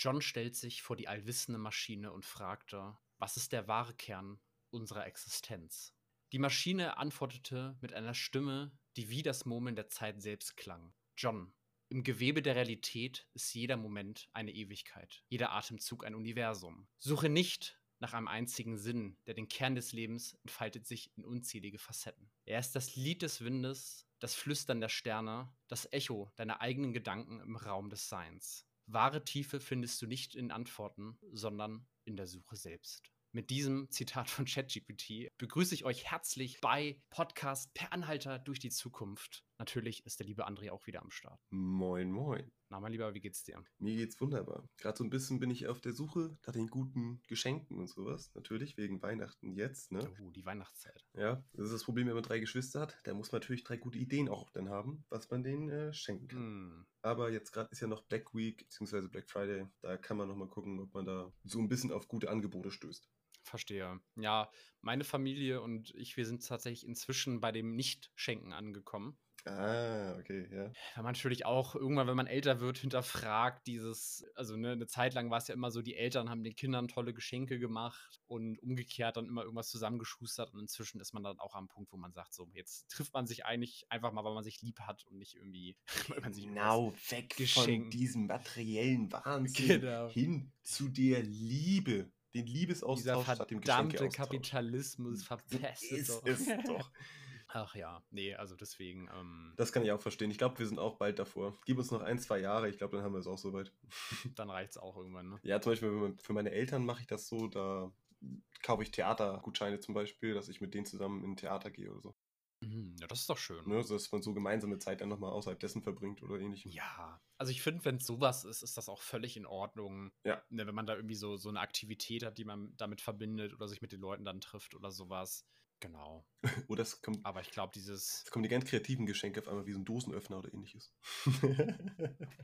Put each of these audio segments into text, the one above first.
John stellt sich vor die allwissende Maschine und fragte, was ist der wahre Kern unserer Existenz? Die Maschine antwortete mit einer Stimme, die wie das Murmeln der Zeit selbst klang. John, im Gewebe der Realität ist jeder Moment eine Ewigkeit, jeder Atemzug ein Universum. Suche nicht nach einem einzigen Sinn, der den Kern des Lebens entfaltet sich in unzählige Facetten. Er ist das Lied des Windes, das Flüstern der Sterne, das Echo deiner eigenen Gedanken im Raum des Seins. Wahre Tiefe findest du nicht in Antworten, sondern in der Suche selbst. Mit diesem Zitat von ChatGPT begrüße ich euch herzlich bei Podcast Per Anhalter durch die Zukunft. Natürlich ist der liebe André auch wieder am Start. Moin, moin. Na, mein Lieber, wie geht's dir? Mir geht's wunderbar. Gerade so ein bisschen bin ich auf der Suche nach den guten Geschenken und sowas. Natürlich wegen Weihnachten jetzt, ne? Oh, die Weihnachtszeit. Ja, das ist das Problem, wenn man drei Geschwister hat. Da muss man natürlich drei gute Ideen auch dann haben, was man denen äh, schenken kann. Hm. Aber jetzt gerade ist ja noch Black Week bzw. Black Friday. Da kann man nochmal gucken, ob man da so ein bisschen auf gute Angebote stößt. Verstehe. Ja, meine Familie und ich, wir sind tatsächlich inzwischen bei dem Nicht-Schenken angekommen. Ah, okay, ja. Weil man natürlich auch irgendwann, wenn man älter wird, hinterfragt dieses, also ne, eine Zeit lang war es ja immer so, die Eltern haben den Kindern tolle Geschenke gemacht und umgekehrt dann immer irgendwas zusammengeschustert und inzwischen ist man dann auch am Punkt, wo man sagt, so, jetzt trifft man sich eigentlich einfach mal, weil man sich lieb hat und nicht irgendwie, weil man sich Genau, weg von geschenkt. diesem materiellen Wahnsinn Genau. hin zu der Liebe. Den Dieser Liebesaustausch statt dem Geschenkeaustausch. Kapitalismus verpestet Ist doch. es doch. Ach ja, nee, also deswegen, ähm, Das kann ich auch verstehen. Ich glaube, wir sind auch bald davor. Gib uns noch ein, zwei Jahre. Ich glaube, dann haben wir es auch soweit. dann reicht's auch irgendwann, ne? Ja, zum Beispiel für meine Eltern mache ich das so, da kaufe ich Theatergutscheine zum Beispiel, dass ich mit denen zusammen in ein Theater gehe oder so. Mhm, ja, das ist doch schön. Ne? Dass man so gemeinsame Zeit dann nochmal außerhalb dessen verbringt oder ähnlichem. Ja, also ich finde, wenn es sowas ist, ist das auch völlig in Ordnung. Ja. Ne, wenn man da irgendwie so, so eine Aktivität hat, die man damit verbindet oder sich mit den Leuten dann trifft oder sowas. Genau. Oder es kommt, Aber ich glaube, dieses, es kommen die ganz kreativen Geschenke auf einmal wie so ein Dosenöffner oder ähnliches.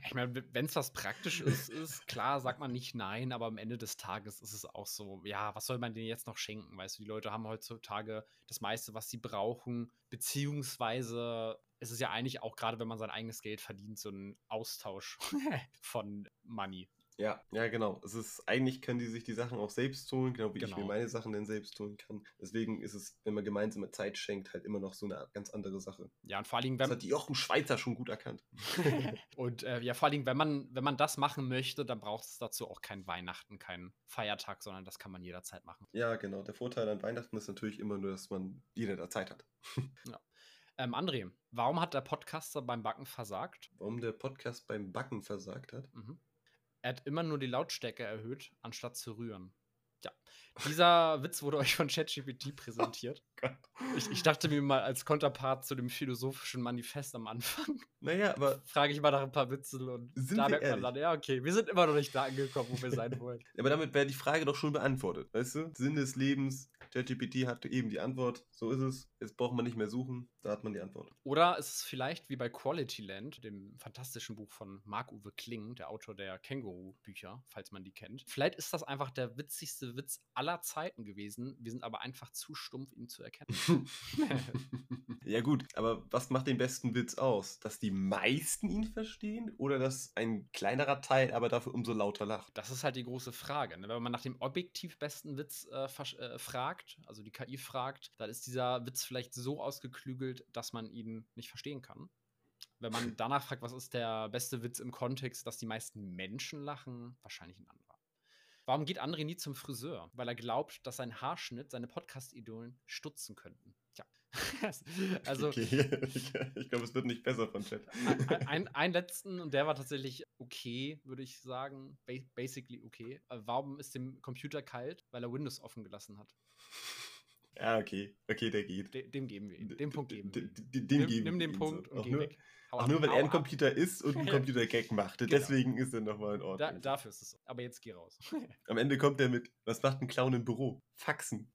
ich meine, wenn es was Praktisches ist, klar, sagt man nicht nein, aber am Ende des Tages ist es auch so, ja, was soll man denen jetzt noch schenken? Weißt du, die Leute haben heutzutage das meiste, was sie brauchen, beziehungsweise es ist ja eigentlich auch gerade, wenn man sein eigenes Geld verdient, so ein Austausch von Money. Ja, ja, genau. Es ist, eigentlich können die sich die Sachen auch selbst holen, genau wie ich Genau. mir meine Sachen dann selbst holen kann. Deswegen ist es, wenn man gemeinsame Zeit schenkt, halt immer noch so eine ganz andere Sache. Ja, und vor allen Dingen, Das wenn, hat Jochen Schweizer schon gut erkannt. Und äh, ja, vor allen Dingen, wenn man, wenn man das machen möchte, dann braucht es dazu auch kein Weihnachten, keinen Feiertag, sondern das kann man jederzeit machen. Ja, genau. Der Vorteil an Weihnachten ist natürlich immer nur, dass man jeder da Zeit hat. Ähm, André, warum hat der Podcaster beim Backen versagt? Warum der Podcast beim Backen versagt hat? Mhm. Er hat immer nur die Lautstärke erhöht, anstatt zu rühren. Ja, dieser Witz wurde euch von ChatGPT präsentiert. Gott. Ich, ich dachte mir mal als Konterpart zu dem philosophischen Manifest am Anfang, Naja, aber, frage ich mal nach ein paar Witzeln und Sind da wir merkt man dann, ja, okay, wir sind immer noch nicht da angekommen, wo wir sein wollen. aber damit wäre die Frage doch schon beantwortet. Weißt du? Sinn des Lebens. ChatGPT hatte eben die Antwort. So ist es. Jetzt braucht man nicht mehr suchen. Da hat man die Antwort. Oder ist es vielleicht wie bei Quality Land, dem fantastischen Buch von Marc-Uwe Kling, der Autor der Känguru-Bücher, falls man die kennt. Vielleicht ist das einfach der witzigste Witz aller Zeiten gewesen. Wir sind aber einfach zu stumpf, ihn zu erkennen. ja, gut. Aber was macht den besten Witz aus? Dass die meisten ihn verstehen oder dass ein kleinerer Teil aber dafür umso lauter lacht? Das ist halt die große Frage. Ne? Wenn man nach dem objektiv besten Witz äh, äh, fragt, also die KI fragt, dann ist dieser Witz vielleicht so ausgeklügelt, dass man ihn nicht verstehen kann. Wenn man danach fragt, was ist der beste Witz im Kontext, dass die meisten Menschen lachen, wahrscheinlich ein anderer. Warum geht André nie zum Friseur? Weil er glaubt, dass sein Haarschnitt seine Podcast-Idolen stutzen könnten. Also, Okay. ich ich glaube, es wird nicht besser von Chat. ein, ein, einen letzten, und der war tatsächlich okay, würde ich sagen. Ba basically okay. Äh, warum ist dem Computer kalt? Weil er Windows offen gelassen hat. Ja, okay. Okay, der geht. De dem geben wir ihn. Den Punkt geben wir. Dem Nimm, geben nimm den ihm Punkt so. und Auch geh nur, weg. Hau Auch ab, nur, weil er ein ab. Computer ist und ein Computer-Gag macht. Genau. Deswegen ist er nochmal in Da, Ordnung. dafür ist es so. Aber jetzt geh raus. Am Ende kommt er mit, was macht ein Clown im Büro? Faxen.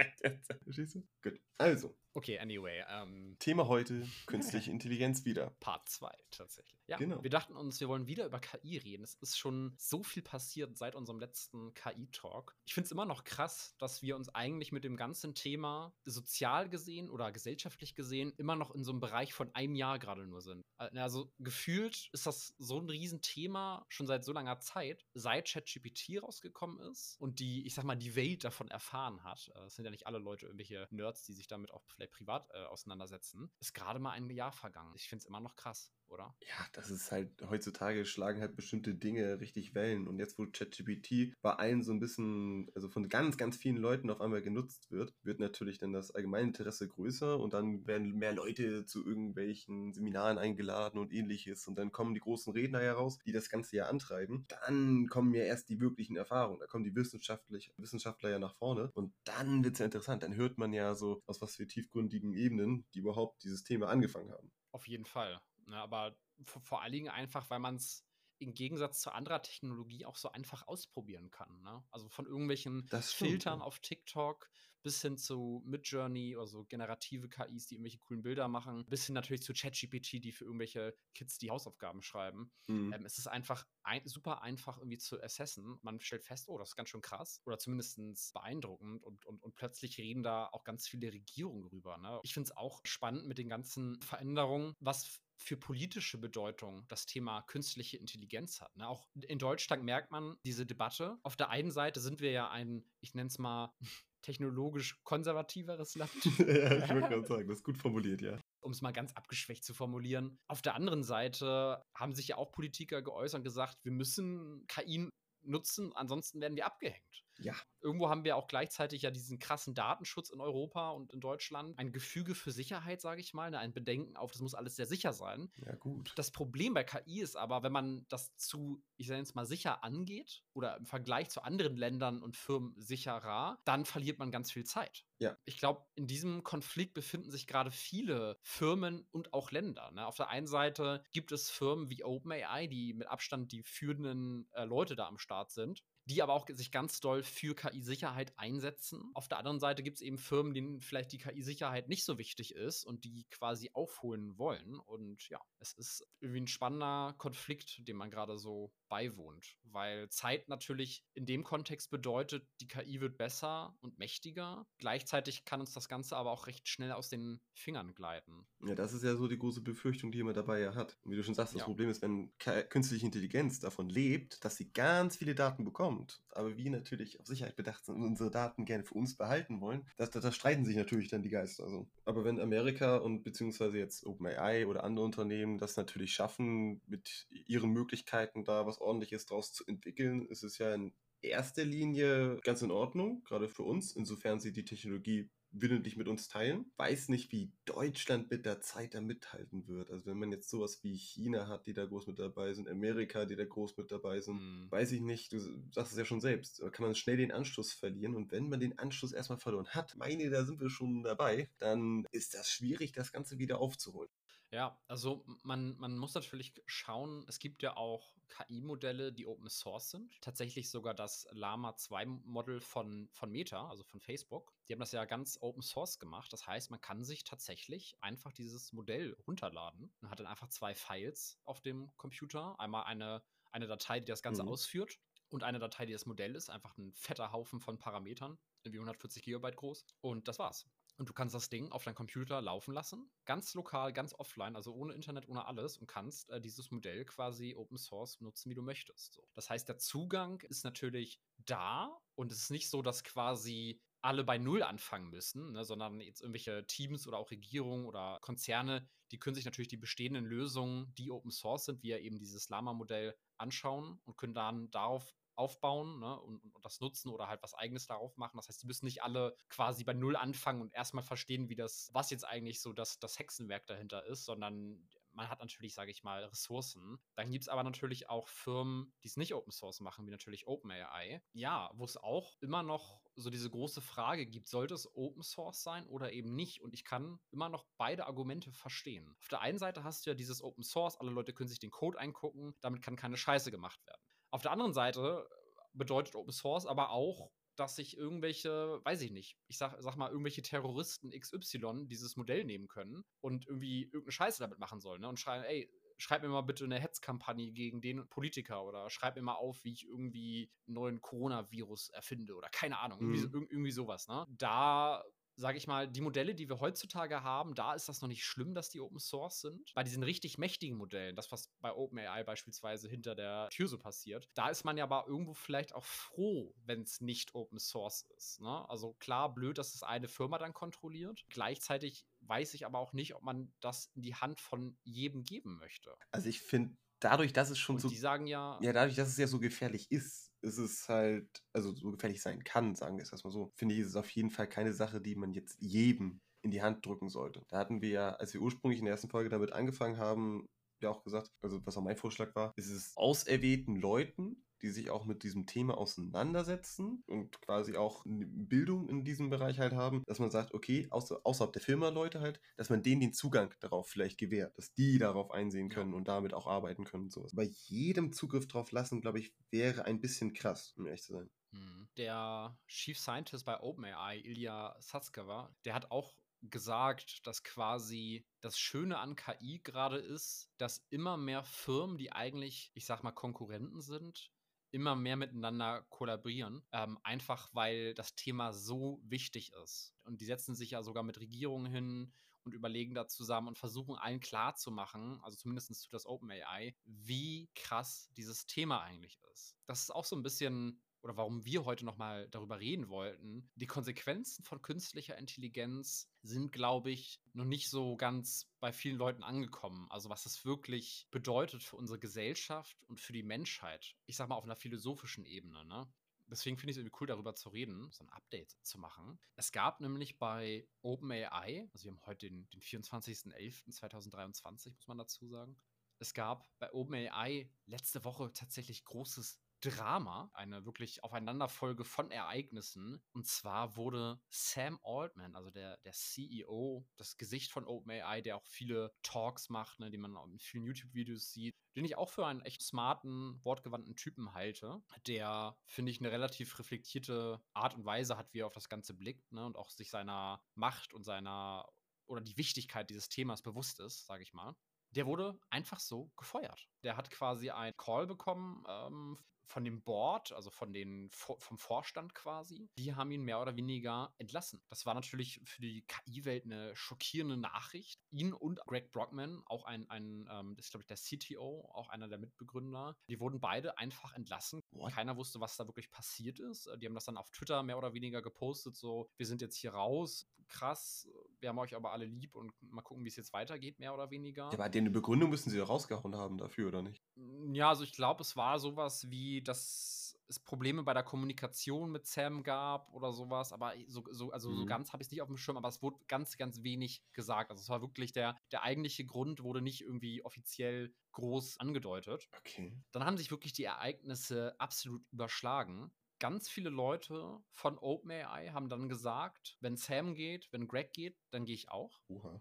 Du? Gut. Also, Okay, anyway. Ähm, Thema heute: Künstliche Intelligenz wieder. Part 2 tatsächlich. Ja, Genau. wir dachten uns, wir wollen wieder über KI reden. Es ist schon so viel passiert seit unserem letzten KI-Talk. Ich finde es immer noch krass, dass wir uns eigentlich mit dem ganzen Thema sozial gesehen oder gesellschaftlich gesehen immer noch in so einem Bereich von einem Jahr gerade nur sind. Also gefühlt ist das so ein Riesenthema schon seit so langer Zeit, seit ChatGPT rausgekommen ist und die, ich sag mal, die Welt davon erfahren hat. Äh, Es sind ja nicht alle Leute irgendwelche Nerds, die sich damit auch vielleicht privat äh, auseinandersetzen. Ist gerade mal ein Jahr vergangen. Ich finde es immer noch krass, oder? Ja, das ist halt, heutzutage schlagen halt bestimmte Dinge richtig Wellen. Und jetzt, wo ChatGPT bei allen so ein bisschen, also von ganz, ganz vielen Leuten auf einmal genutzt wird, wird natürlich dann das allgemeine Interesse größer und dann werden mehr Leute zu irgendwelchen Seminaren eingeladen und ähnliches. Und dann kommen die großen Redner heraus, die das ganze ja antreiben. Dann kommen ja erst die wirklichen Erfahrungen. Da kommen die wissenschaftlich, Wissenschaftler ja nach vorne. Und dann wird es ja interessant. Dann hört man ja so, aus was für tiefgründigen Ebenen die überhaupt dieses Thema angefangen haben. Auf jeden Fall. Ne, aber vor allen Dingen einfach, weil man es im Gegensatz zu anderer Technologie auch so einfach ausprobieren kann. Ne? Also von irgendwelchen Filtern ja. auf TikTok bis hin zu Midjourney, also generative KIs, die irgendwelche coolen Bilder machen, bis hin natürlich zu ChatGPT, die für irgendwelche Kids die Hausaufgaben schreiben. Mhm. Ähm, es ist einfach ein, super einfach irgendwie zu assessen. Man stellt fest, oh, das ist ganz schön krass oder zumindest beeindruckend und, und, und plötzlich reden da auch ganz viele Regierungen rüber. Ne? Ich finde es auch spannend mit den ganzen Veränderungen, was für politische Bedeutung das Thema künstliche Intelligenz hat. Ne? Auch in Deutschland merkt man diese Debatte. Auf der einen Seite sind wir ja ein, ich nenne es mal, technologisch konservativeres Land ja, ich würde gerade sagen, das ist gut formuliert, ja. um es mal ganz abgeschwächt zu formulieren. Auf der anderen Seite haben sich ja auch Politiker geäußert und gesagt, wir müssen KI nutzen, ansonsten werden wir abgehängt. Ja. Irgendwo haben wir auch gleichzeitig ja diesen krassen Datenschutz in Europa und in Deutschland. Ein Gefüge für Sicherheit, sage ich mal, ne, ein Bedenken auf, das muss alles sehr sicher sein. Ja, gut. Das Problem bei KI ist aber, wenn man das zu, ich sage jetzt mal, sicher angeht oder im Vergleich zu anderen Ländern und Firmen sicherer, dann verliert man ganz viel Zeit. Ja. Ich glaube, in diesem Konflikt befinden sich gerade viele Firmen und auch Länder. Ne? Auf der einen Seite gibt es Firmen wie OpenAI, die mit Abstand die führenden äh, Leute da am Start sind die aber auch sich ganz doll für KI-Sicherheit einsetzen. Auf der anderen Seite gibt es eben Firmen, denen vielleicht die KI-Sicherheit nicht so wichtig ist und die quasi aufholen wollen. Und ja, es ist irgendwie ein spannender Konflikt, dem man gerade so beiwohnt, weil Zeit natürlich in dem Kontext bedeutet, die KI wird besser und mächtiger. Gleichzeitig kann uns das Ganze aber auch recht schnell aus den Fingern gleiten. Ja, das ist ja so die große Befürchtung, die man dabei ja hat. Und wie du schon sagst, das Ja. Problem ist, wenn künstliche Intelligenz davon lebt, dass sie ganz viele Daten bekommt, aber wir natürlich auf Sicherheit bedacht sind und unsere Daten gerne für uns behalten wollen, das streiten sich natürlich dann die Geister. So. Aber wenn Amerika und beziehungsweise jetzt OpenAI oder andere Unternehmen das natürlich schaffen, mit ihren Möglichkeiten da was ordentliches draus zu entwickeln, ist es ja in erster Linie ganz in Ordnung, gerade für uns, insofern sie die Technologie willentlich mit uns teilen. Weiß nicht, wie Deutschland mit der Zeit da mithalten wird. Also wenn man jetzt sowas wie China hat, die da groß mit dabei sind, Amerika, die da groß mit dabei sind, Hm. weiß ich nicht, du sagst es ja schon selbst, da kann man schnell den Anschluss verlieren und wenn man den Anschluss erstmal verloren hat, meine, da sind wir schon dabei, dann ist das schwierig, das Ganze wieder aufzuholen. Ja, also man, man muss natürlich schauen, es gibt ja auch KI-Modelle, die Open Source sind. Tatsächlich sogar das Llama 2-Model von, von Meta, also von Facebook. Die haben das ja ganz Open Source gemacht. Das heißt, man kann sich tatsächlich einfach dieses Modell runterladen und hat dann einfach zwei Files auf dem Computer. Einmal eine, eine Datei, die das Ganze Mhm. ausführt und eine Datei, die das Modell ist. Einfach ein fetter Haufen von Parametern, irgendwie 140 Gigabyte groß. Und das war's. Und du kannst das Ding auf deinem Computer laufen lassen, ganz lokal, ganz offline, also ohne Internet, ohne alles, und kannst äh, dieses Modell quasi Open Source nutzen, wie du möchtest. So. Das heißt, der Zugang ist natürlich da und es ist nicht so, dass quasi alle bei Null anfangen müssen, ne, sondern jetzt irgendwelche Teams oder auch Regierungen oder Konzerne, die können sich natürlich die bestehenden Lösungen, die Open Source sind, wie ja eben dieses Lama-Modell, anschauen und können dann darauf aufbauen ne, und, und das nutzen oder halt was eigenes darauf machen. Das heißt, die müssen nicht alle quasi bei Null anfangen und erstmal verstehen, wie das, was jetzt eigentlich so das, das Hexenwerk dahinter ist, sondern man hat natürlich, sage ich mal, Ressourcen. Dann gibt es aber natürlich auch Firmen, die es nicht Open Source machen, wie natürlich OpenAI. Ja, wo es auch immer noch so diese große Frage gibt, sollte es Open Source sein oder eben nicht? Und ich kann immer noch beide Argumente verstehen. Auf der einen Seite hast du ja dieses Open Source, alle Leute können sich den Code eingucken, damit kann keine Scheiße gemacht werden. Auf der anderen Seite bedeutet Open Source aber auch, dass sich irgendwelche, weiß ich nicht, ich sag, sag mal, irgendwelche Terroristen XY dieses Modell nehmen können und irgendwie irgendeine Scheiße damit machen sollen ne? und schreien, ey, schreib mir mal bitte eine Hetzkampagne gegen den Politiker oder schreib mir mal auf, wie ich irgendwie einen neuen Coronavirus erfinde oder keine Ahnung, mhm. irgendwie, irgendwie sowas. Ne? Da sage ich mal, die Modelle, die wir heutzutage haben, da ist das noch nicht schlimm, dass die Open Source sind. Bei diesen richtig mächtigen Modellen, das, was bei OpenAI beispielsweise hinter der Tür so passiert, da ist man ja aber irgendwo vielleicht auch froh, wenn es nicht Open Source ist. Ne? Also klar, blöd, dass es eine Firma dann kontrolliert. Gleichzeitig weiß ich aber auch nicht, ob man das in die Hand von jedem geben möchte. Also ich finde, dadurch, dass es schon Und so. Die sagen ja. Ja, dadurch, dass es ja so gefährlich ist, ist es halt, also so gefährlich sein kann, sagen wir es erstmal so, finde ich, ist es auf jeden Fall keine Sache, die man jetzt jedem in die Hand drücken sollte. Da hatten wir ja, als wir ursprünglich in der ersten Folge damit angefangen haben, ja auch gesagt, also was auch mein Vorschlag war, ist es auserwählten Leuten die sich auch mit diesem Thema auseinandersetzen und quasi auch Bildung in diesem Bereich halt haben, dass man sagt, okay, außer, außerhalb der Firma Leute halt, dass man denen den Zugang darauf vielleicht gewährt, dass die darauf einsehen können und damit auch arbeiten können und sowas. Bei jedem Zugriff drauf lassen, glaube ich, wäre ein bisschen krass, um ehrlich zu sein. Hm. Der Chief Scientist bei OpenAI, Ilya Satskava, der hat auch gesagt, dass quasi das Schöne an KI gerade ist, dass immer mehr Firmen, die eigentlich, ich sag mal, Konkurrenten sind, immer mehr miteinander kollaborieren, ähm, einfach weil das Thema so wichtig ist. Und die setzen sich ja sogar mit Regierungen hin und überlegen da zusammen und versuchen allen klarzumachen, also zumindest tut das OpenAI, wie krass dieses Thema eigentlich ist. Das ist auch so ein bisschen oder warum wir heute nochmal darüber reden wollten, die Konsequenzen von künstlicher Intelligenz sind, glaube ich, noch nicht so ganz bei vielen Leuten angekommen. Also was es wirklich bedeutet für unsere Gesellschaft und für die Menschheit. Ich sag mal auf einer philosophischen Ebene, ne? Deswegen finde ich es irgendwie cool, darüber zu reden, so ein Update zu machen. Es gab nämlich bei OpenAI, also wir haben heute den, den 24.11.2023, muss man dazu sagen. Es gab bei OpenAI letzte Woche tatsächlich großes Drama, eine wirklich Aufeinanderfolge von Ereignissen. Und zwar wurde Sam Altman, also der, der CEO, das Gesicht von OpenAI, der auch viele Talks macht, ne, die man in vielen YouTube-Videos sieht, den ich auch für einen echt smarten, wortgewandten Typen halte, der, finde ich, eine relativ reflektierte Art und Weise hat, wie er auf das Ganze blickt ne, und auch sich seiner Macht und seiner oder die Wichtigkeit dieses Themas bewusst ist, sage ich mal. Der wurde einfach so gefeuert. Der hat quasi einen Call bekommen ähm, von dem Board, also von den, vom Vorstand quasi, die haben ihn mehr oder weniger entlassen. Das war natürlich für die KI-Welt eine schockierende Nachricht. Ihn und Greg Brockman, auch ein, ein ähm, das ist glaube ich der CTO, auch einer der Mitbegründer, die wurden beide einfach entlassen. What? Keiner wusste, was da wirklich passiert ist. Die haben das dann auf Twitter mehr oder weniger gepostet, so, wir sind jetzt hier raus, krass, wir haben euch aber alle lieb und mal gucken, wie es jetzt weitergeht, mehr oder weniger. Ja, aber den Begründung müssen sie doch rausgehauen haben dafür, oder nicht? Ja, also ich glaube, es war sowas wie, dass es Probleme bei der Kommunikation mit Sam gab oder sowas, aber so, so also mhm. so ganz habe ich es nicht auf dem Schirm, aber es wurde ganz, ganz wenig gesagt. Also es war wirklich der, der eigentliche Grund, wurde nicht irgendwie offiziell groß angedeutet. Okay. Dann haben sich wirklich die Ereignisse absolut überschlagen ganz viele Leute von OpenAI haben dann gesagt, wenn Sam geht, wenn Greg geht, dann gehe ich auch. Oha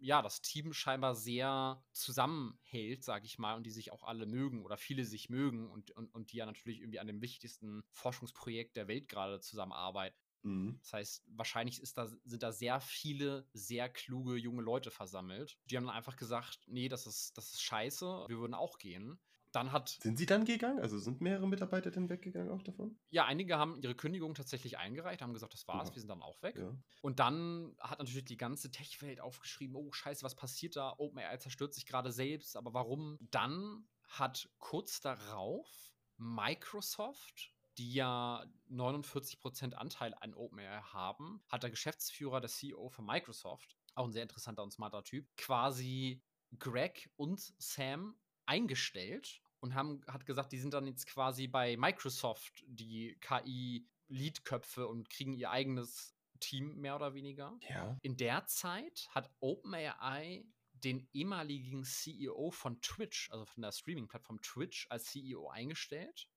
ja, das Team scheinbar sehr zusammenhält, sage ich mal, und die sich auch alle mögen oder viele sich mögen und, und, und die ja natürlich irgendwie an dem wichtigsten Forschungsprojekt der Welt gerade zusammenarbeiten. Mhm. Das heißt, wahrscheinlich ist da, sind da sehr viele, sehr kluge junge Leute versammelt. Die haben dann einfach gesagt, nee, das ist, das ist scheiße, wir würden auch gehen dann hat. Sind sie dann gegangen? Also sind mehrere Mitarbeiter denn weggegangen auch davon? Ja, einige haben ihre Kündigung tatsächlich eingereicht, haben gesagt, das war's, ja. wir sind dann auch weg. Ja. Und dann hat natürlich die ganze Tech-Welt aufgeschrieben, oh scheiße, was passiert da? OpenAI zerstört sich gerade selbst, aber warum? Dann hat kurz darauf Microsoft die ja 49% Anteil an OpenAI haben, hat der Geschäftsführer, der CEO von Microsoft, auch ein sehr interessanter und smarter Typ, quasi Greg und Sam eingestellt und haben, hat gesagt, die sind dann jetzt quasi bei Microsoft die KI-Leadköpfe und kriegen ihr eigenes Team mehr oder weniger. Ja. In der Zeit hat OpenAI den ehemaligen CEO von Twitch, also von der Streaming-Plattform Twitch, als CEO eingestellt.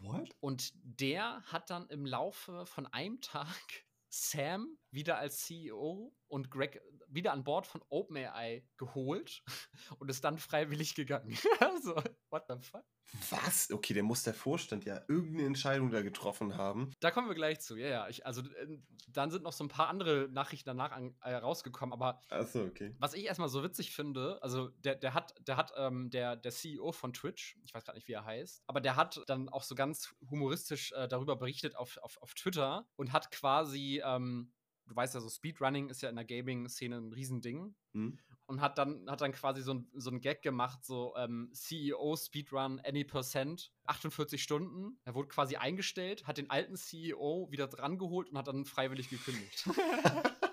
What? Und der hat dann im Laufe von einem Tag Sam wieder als CEO und Greg wieder an Bord von OpenAI geholt und ist dann freiwillig gegangen. also, What the fuck? Was? Okay, der muss der Vorstand ja irgendeine Entscheidung da getroffen haben. Da kommen wir gleich zu, ja, ja. Ich, also äh, dann sind noch so ein paar andere Nachrichten danach an, äh, rausgekommen, aber Achso, okay. was ich erstmal so witzig finde, also der, der hat, der hat, ähm, der, der CEO von Twitch, ich weiß gerade nicht, wie er heißt, aber der hat dann auch so ganz humoristisch äh, darüber berichtet auf, auf, auf Twitter und hat quasi, ähm, du weißt ja, so Speedrunning ist ja in der Gaming-Szene ein Riesending. Hm? und hat dann, hat dann quasi so ein, so ein Gag gemacht, so ähm, CEO Speedrun Any Percent, 48 Stunden. Er wurde quasi eingestellt, hat den alten CEO wieder drangeholt und hat dann freiwillig gekündigt.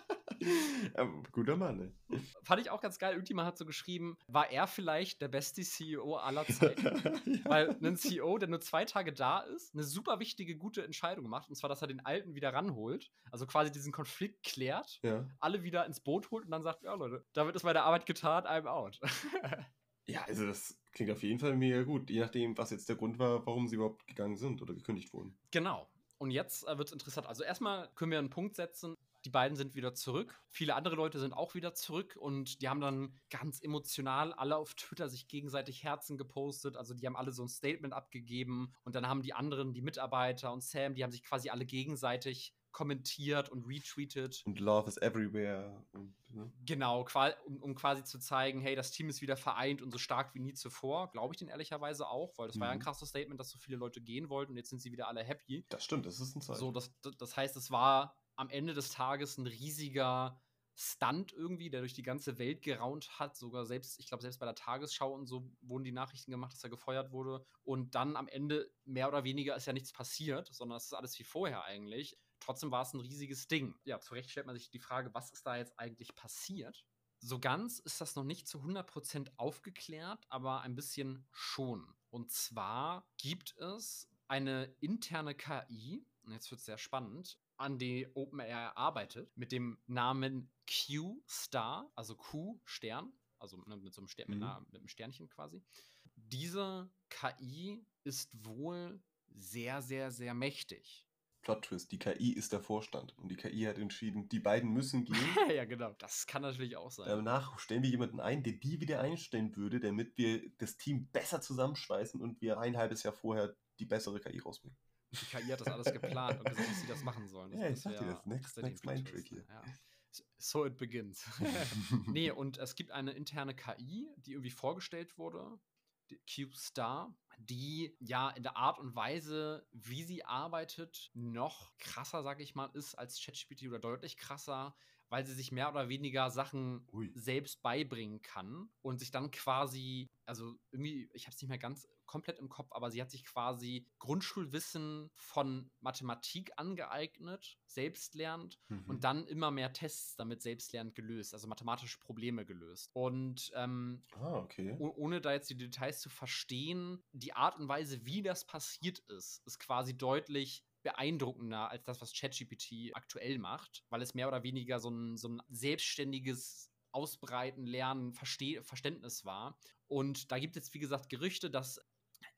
Ja, guter Mann, ne? Fand ich auch ganz geil. Irgendjemand hat so geschrieben, war er vielleicht der beste CEO aller Zeiten? ja. Weil ein CEO, der nur zwei Tage da ist, eine super wichtige, gute Entscheidung macht. Und zwar, dass er den Alten wieder ranholt. Also quasi diesen Konflikt klärt, ja. alle wieder ins Boot holt und dann sagt, ja Leute, damit ist meine Arbeit getan, I'm out. Ja, also das klingt auf jeden Fall mega gut, je nachdem, was jetzt der Grund war, warum sie überhaupt gegangen sind oder gekündigt wurden. Genau. Und jetzt äh, wird es interessant. Also erstmal können wir einen Punkt setzen. Die beiden sind wieder zurück. Viele andere Leute sind auch wieder zurück und die haben dann ganz emotional alle auf Twitter sich gegenseitig Herzen gepostet. Also die haben alle so ein Statement abgegeben und dann haben die anderen, die Mitarbeiter und Sam, die haben sich quasi alle gegenseitig kommentiert und retweetet. Und Love is everywhere. Und, ne? Genau, um, um quasi zu zeigen, hey, das Team ist wieder vereint und so stark wie nie zuvor. Glaube ich den ehrlicherweise auch, weil das war ja ein Mhm. krasses Statement, dass so viele Leute gehen wollten und jetzt sind sie wieder alle happy. Das stimmt, das ist ein Zeichen. So, das- das heißt, es war am Ende des Tages ein riesiger Stunt irgendwie, der durch die ganze Welt geraunt hat. Sogar selbst, ich glaube, selbst bei der Tagesschau und so wurden die Nachrichten gemacht, dass er gefeuert wurde. Und dann am Ende mehr oder weniger ist ja nichts passiert, sondern es ist alles wie vorher eigentlich. Trotzdem war es ein riesiges Ding. Ja, zu Recht stellt man sich die Frage, was ist da jetzt eigentlich passiert? So ganz ist das noch nicht zu 100% aufgeklärt, aber ein bisschen schon. Und zwar gibt es eine interne KI, und jetzt wird es sehr spannend, an die OpenAI arbeitet, mit dem Namen Q-Star, also Q-Stern, also ne, mit so einem, Stern, mit, Mhm. einer, mit einem Sternchen quasi. Diese KI ist wohl sehr, sehr, sehr mächtig. Plot Twist, die KI ist der Vorstand. Und die KI hat entschieden, die beiden müssen gehen. ja, genau. Das kann natürlich auch sein. Danach stellen wir jemanden ein, der die wieder einstellen würde, damit wir das Team besser zusammenschweißen und wir ein halbes Jahr vorher die bessere KI rausbringen. Die KI hat das alles geplant und gesagt, dass sie das machen sollen. Das, Ja, ich sag dir das. Next- next mind trick hier. Ja. So it begins. nee, und es gibt eine interne KI, die irgendwie vorgestellt wurde, Q-Star, die ja in der Art und Weise, wie sie arbeitet, noch krasser, sag ich mal, ist als ChatGPT oder deutlich krasser, weil sie sich mehr oder weniger Sachen Ui. selbst beibringen kann und sich dann quasi, also irgendwie, ich habe es nicht mehr ganz komplett im Kopf, aber sie hat sich quasi Grundschulwissen von Mathematik angeeignet, selbst lernt Mhm. und dann immer mehr Tests damit selbstlernend gelöst, also mathematische Probleme gelöst. Und ähm, ah, okay. oh- ohne da jetzt die Details zu verstehen, die Art und Weise, wie das passiert ist, ist quasi deutlich beeindruckender als das, was ChatGPT aktuell macht, weil es mehr oder weniger so ein, so ein selbstständiges Ausbreiten, Lernen, Versteh Verständnis war. Und da gibt es, wie gesagt, Gerüchte, dass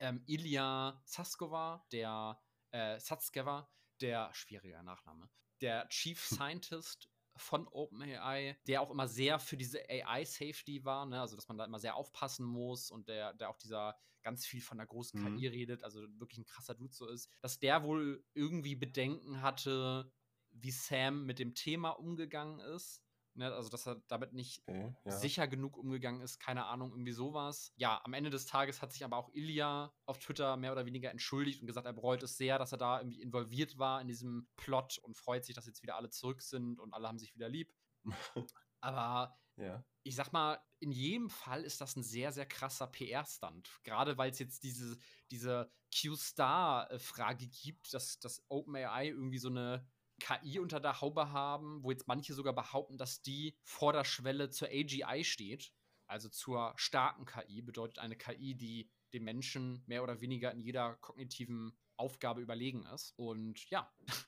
ähm, Ilya Saskova, der äh, Satskeva, der schwieriger Nachname, der Chief Scientist von OpenAI, der auch immer sehr für diese AI-Safety war, ne? also dass man da immer sehr aufpassen muss und der, der auch dieser ganz viel von der großen Mhm. KI redet, also wirklich ein krasser Dude so ist, dass der wohl irgendwie Bedenken hatte, wie Sam mit dem Thema umgegangen ist. Ne? Also dass er damit nicht okay ja. sicher genug umgegangen ist, keine Ahnung, irgendwie sowas. Ja, am Ende des Tages hat sich aber auch Ilya auf Twitter mehr oder weniger entschuldigt und gesagt, er bereut es sehr, dass er da irgendwie involviert war in diesem Plot und freut sich, dass jetzt wieder alle zurück sind und alle haben sich wieder lieb. Aber ja. ich sag mal, in jedem Fall ist das ein sehr, sehr krasser PR-Stunt. Gerade weil es jetzt diese, diese Q-Star-Frage gibt, dass, dass OpenAI irgendwie so eine KI unter der Haube haben, wo jetzt manche sogar behaupten, dass die vor der Schwelle zur AGI steht, also zur starken KI, bedeutet eine KI, die dem Menschen mehr oder weniger in jeder kognitiven Aufgabe überlegen ist. Und ja,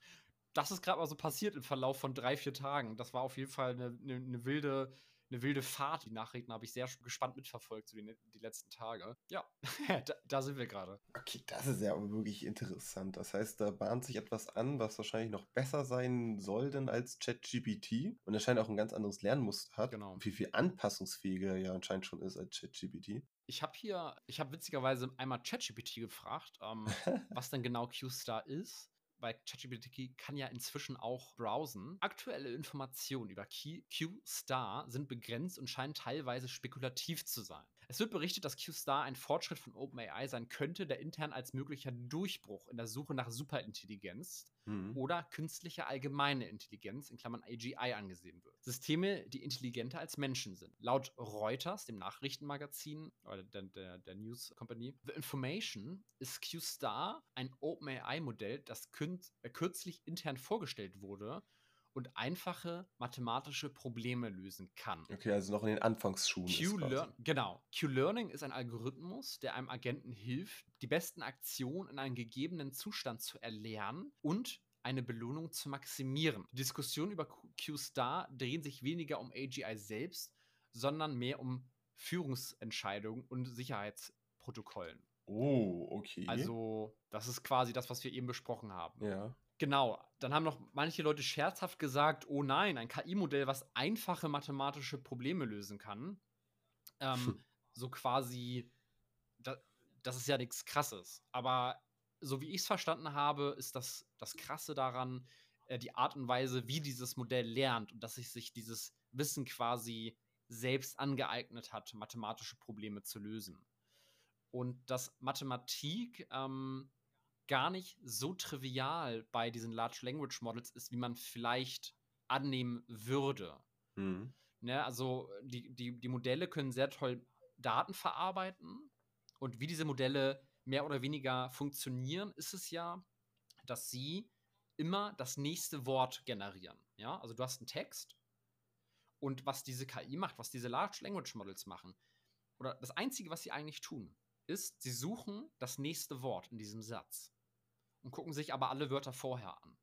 das ist gerade mal so passiert im Verlauf von drei, vier Tagen. Das war auf jeden Fall eine, eine, eine wilde, eine wilde Fahrt. Die Nachrichten habe ich sehr gespannt mitverfolgt, so die, die letzten Tage. Ja, da, da sind wir gerade. Okay, das ist ja wirklich interessant. Das heißt, da bahnt sich etwas an, was wahrscheinlich noch besser sein soll denn als ChatGPT und anscheinend auch ein ganz anderes Lernmuster hat. Genau. Und viel, viel anpassungsfähiger ja anscheinend schon ist als ChatGPT. Ich habe hier, ich habe witzigerweise einmal ChatGPT gefragt, ähm, was denn genau Q-Star ist weil ChatGPT kann ja inzwischen auch browsen. Aktuelle Informationen über Q-Star sind begrenzt und scheinen teilweise spekulativ zu sein. Es wird berichtet, dass Q-Star ein Fortschritt von OpenAI sein könnte, der intern als möglicher Durchbruch in der Suche nach Superintelligenz mhm. oder künstliche allgemeine Intelligenz in Klammern AGI angesehen wird. Systeme, die intelligenter als Menschen sind. Laut Reuters, dem Nachrichtenmagazin oder der, der, der News Company, The Information ist Q-Star ein OpenAI-Modell, das äh, kürzlich intern vorgestellt wurde und einfache mathematische Probleme lösen kann. Okay, also noch in den Anfangsschuhen. Q-Learn genau. Q-Learning ist ein Algorithmus, der einem Agenten hilft, die besten Aktionen in einem gegebenen Zustand zu erlernen und eine Belohnung zu maximieren. Die Diskussionen über Q-Star drehen sich weniger um AGI selbst, sondern mehr um Führungsentscheidungen und Sicherheitsprotokollen. Oh, okay. Also, das ist quasi das, was wir eben besprochen haben. Ja. Genau, dann haben noch manche Leute scherzhaft gesagt, oh nein, ein KI-Modell, was einfache mathematische Probleme lösen kann. Ähm, hm. So quasi, da, das ist ja nichts Krasses. Aber so wie ich es verstanden habe, ist das, das Krasse daran, äh, die Art und Weise, wie dieses Modell lernt und dass sich sich dieses Wissen quasi selbst angeeignet hat, mathematische Probleme zu lösen. Und dass Mathematik ähm, gar nicht so trivial bei diesen Large Language Models ist, wie man vielleicht annehmen würde. Mhm. Ne, also die, die, die Modelle können sehr toll Daten verarbeiten und wie diese Modelle mehr oder weniger funktionieren, ist es ja, dass sie immer das nächste Wort generieren. Ja, also du hast einen Text und was diese KI macht, was diese Large Language Models machen, oder das Einzige, was sie eigentlich tun, ist, sie suchen das nächste Wort in diesem Satz und gucken sich aber alle Wörter vorher an.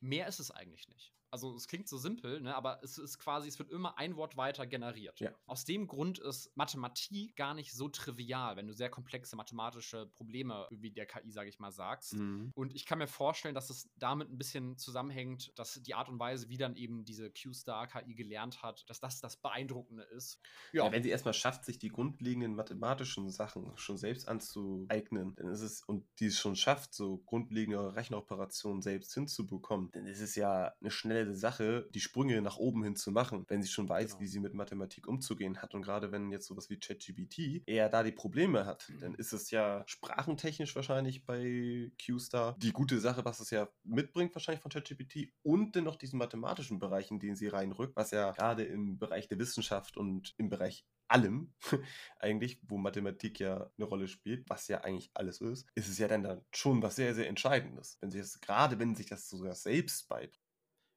Mehr ist es eigentlich nicht. Also es klingt so simpel, ne, aber es ist quasi, es wird immer ein Wort weiter generiert. Ja. Aus dem Grund ist Mathematik gar nicht so trivial, wenn du sehr komplexe mathematische Probleme wie der KI, sage ich mal, sagst. Mhm. Und ich kann mir vorstellen, dass es damit ein bisschen zusammenhängt, dass die Art und Weise, wie dann eben diese Q-Star-KI gelernt hat, dass das das Beeindruckende ist. Ja. ja wenn sie erstmal schafft, sich die grundlegenden mathematischen Sachen schon selbst anzueignen, dann ist es, und die es schon schafft, so grundlegende Rechenoperationen selbst hinzubekommen, dann ist es ja eine schnelle schnelle Sache, die Sprünge nach oben hin zu machen, wenn sie schon weiß, genau. wie sie mit Mathematik umzugehen hat. Und gerade wenn jetzt sowas wie ChatGPT eher da die Probleme hat, mhm. dann ist es ja sprachentechnisch wahrscheinlich bei QStar die gute Sache, was es ja mitbringt, wahrscheinlich von ChatGPT und dennoch diesen mathematischen Bereich, in den sie reinrückt, was ja gerade im Bereich der Wissenschaft und im Bereich allem eigentlich, wo Mathematik ja eine Rolle spielt, was ja eigentlich alles ist, ist es ja dann, dann schon was sehr, sehr Entscheidendes. Wenn sich das, gerade wenn sich das sogar selbst beibringt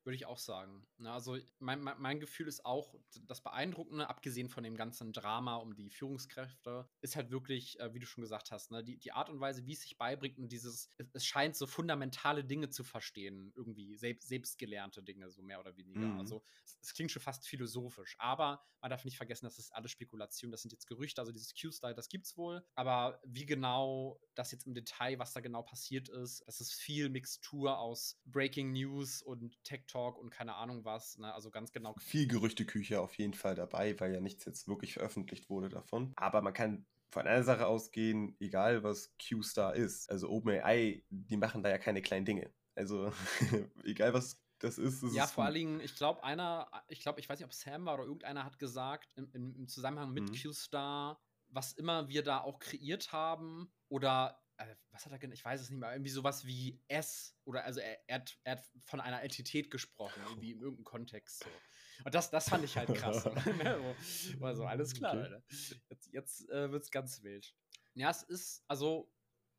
würde ich auch sagen. Na, also mein, mein, mein, Gefühl ist auch, das Beeindruckende, abgesehen von dem ganzen Drama um die Führungskräfte, ist halt wirklich, äh, wie du schon gesagt hast, ne, die, die Art und Weise, wie es sich beibringt und dieses, es, es scheint so fundamentale Dinge zu verstehen, irgendwie selbst, selbstgelernte Dinge, so mehr oder weniger. Mhm. Also es, es, klingt schon fast philosophisch, aber man darf nicht vergessen, das ist alles Spekulation, das sind jetzt Gerüchte, also dieses Q-Style, das gibt's wohl, aber wie genau das jetzt im Detail, was da genau passiert ist, das ist viel Mixtur aus Breaking News und Tech Talk und keine Ahnung was. Ne? Also ganz genau. Viel Gerüchteküche auf jeden Fall dabei, weil ja nichts jetzt wirklich veröffentlicht wurde davon. Aber man kann von einer Sache ausgehen, egal was Q-Star ist. Also OpenAI, die machen da ja keine kleinen Dinge. Also egal was das ist. ja, vor allen Dingen, ich glaube, einer, ich glaube, ich weiß nicht, ob Sam war oder irgendeiner hat gesagt, im, im Zusammenhang mit mhm. Q-Star, was immer wir da auch kreiert haben oder was hat er genannt? Ich weiß es nicht mehr. Irgendwie sowas wie S oder also er, er, hat, er hat von einer Entität gesprochen, irgendwie in irgendeinem Kontext so. Und das, das fand ich halt krass. Ne, also, alles klar, okay. Jetzt, jetzt äh, wird es ganz wild. Ja, es ist, also,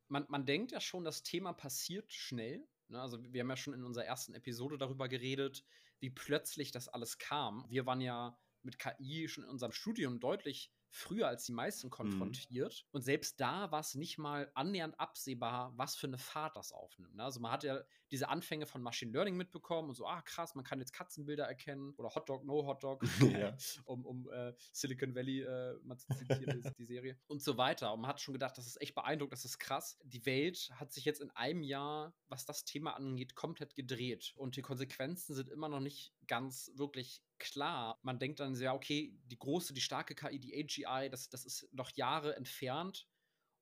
man, man denkt ja schon, das Thema passiert schnell. Ne? Also, wir haben ja schon in unserer ersten Episode darüber geredet, wie plötzlich das alles kam. Wir waren ja mit KI schon in unserem Studium deutlich früher als die meisten mhm. konfrontiert. Mhm. Und selbst da war es nicht mal annähernd absehbar, was für eine Fahrt das aufnimmt. Ne? Also man hat ja diese Anfänge von Machine Learning mitbekommen und so, ah krass, man kann jetzt Katzenbilder erkennen oder Hotdog, No Hotdog, ja. um, um äh, Silicon Valley äh, mal zu zitieren, die, die Serie und so weiter. Und man hat schon gedacht, das ist echt beeindruckend, das ist krass. Die Welt hat sich jetzt in einem Jahr, was das Thema angeht, komplett gedreht und die Konsequenzen sind immer noch nicht ganz wirklich klar. Man denkt dann sehr, okay, die große, die starke KI, die AGI, das, das ist noch Jahre entfernt.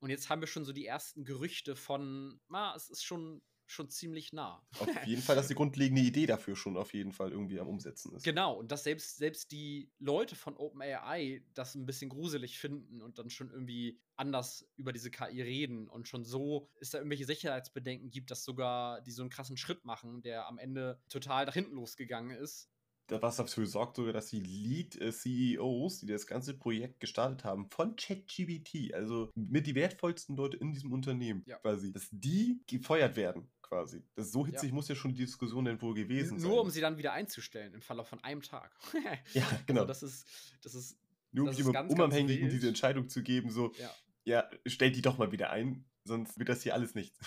Und jetzt haben wir schon so die ersten Gerüchte von, na, es ist schon schon ziemlich nah. Auf jeden Fall, dass die grundlegende Idee dafür schon auf jeden Fall irgendwie am Umsetzen ist. Genau, und dass selbst, selbst die Leute von OpenAI das ein bisschen gruselig finden und dann schon irgendwie anders über diese KI reden und schon so es da irgendwelche Sicherheitsbedenken gibt, dass sogar die so einen krassen Schritt machen, der am Ende total nach hinten losgegangen ist was dafür sorgt sogar, dass die Lead-CEOs, die das ganze Projekt gestartet haben, von ChatGBT, also mit die wertvollsten Leute in diesem Unternehmen ja. quasi, dass die gefeuert werden quasi. Das so hitzig ja. muss ja schon die Diskussion denn wohl gewesen Nur, sein. Nur um sie dann wieder einzustellen im Verlauf von einem Tag. ja, genau. Also das ist, das ist nur um die Unabhängigen diese Entscheidung zu geben, so, ja. ja, stellt die doch mal wieder ein sonst wird das hier alles nichts.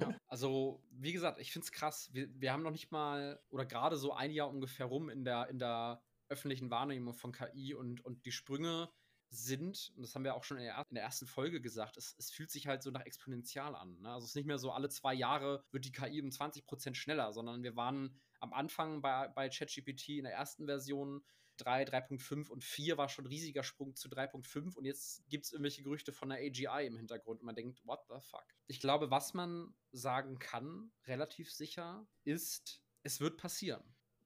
Ja, also, wie gesagt, ich finde es krass. Wir, wir haben noch nicht mal, oder gerade so ein Jahr ungefähr rum in der, in der öffentlichen Wahrnehmung von KI und, und die Sprünge sind, und das haben wir auch schon in der, in der ersten Folge gesagt, es, es, fühlt sich halt so nach exponentiell an. Ne? Also es ist nicht mehr so, alle zwei Jahre wird die KI um 20% schneller, sondern wir waren am Anfang bei, bei ChatGPT in der ersten Version 3, 3.5 und 4 war schon ein riesiger Sprung zu 3.5 und jetzt gibt es irgendwelche Gerüchte von der AGI im Hintergrund und man denkt, what the fuck? Ich glaube, was man sagen kann, relativ sicher, ist, es wird passieren.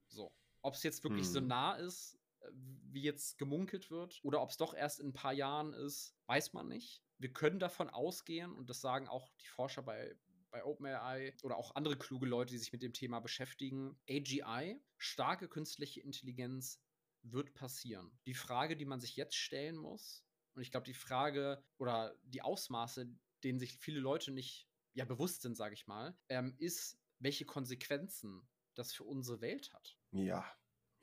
So. Ob es jetzt wirklich hm. so nah ist, äh, wie jetzt gemunkelt wird, oder ob es doch erst in ein paar Jahren ist, weiß man nicht. Wir können davon ausgehen, und das sagen auch die Forscher bei, bei OpenAI oder auch andere kluge Leute, die sich mit dem Thema beschäftigen. AGI, starke künstliche Intelligenz, wird passieren. Die Frage, die man sich jetzt stellen muss, und ich glaube, die Frage oder die Ausmaße, denen sich viele Leute nicht ja, bewusst sind, sage ich mal, ähm, ist, welche Konsequenzen das für unsere Welt hat. Ja,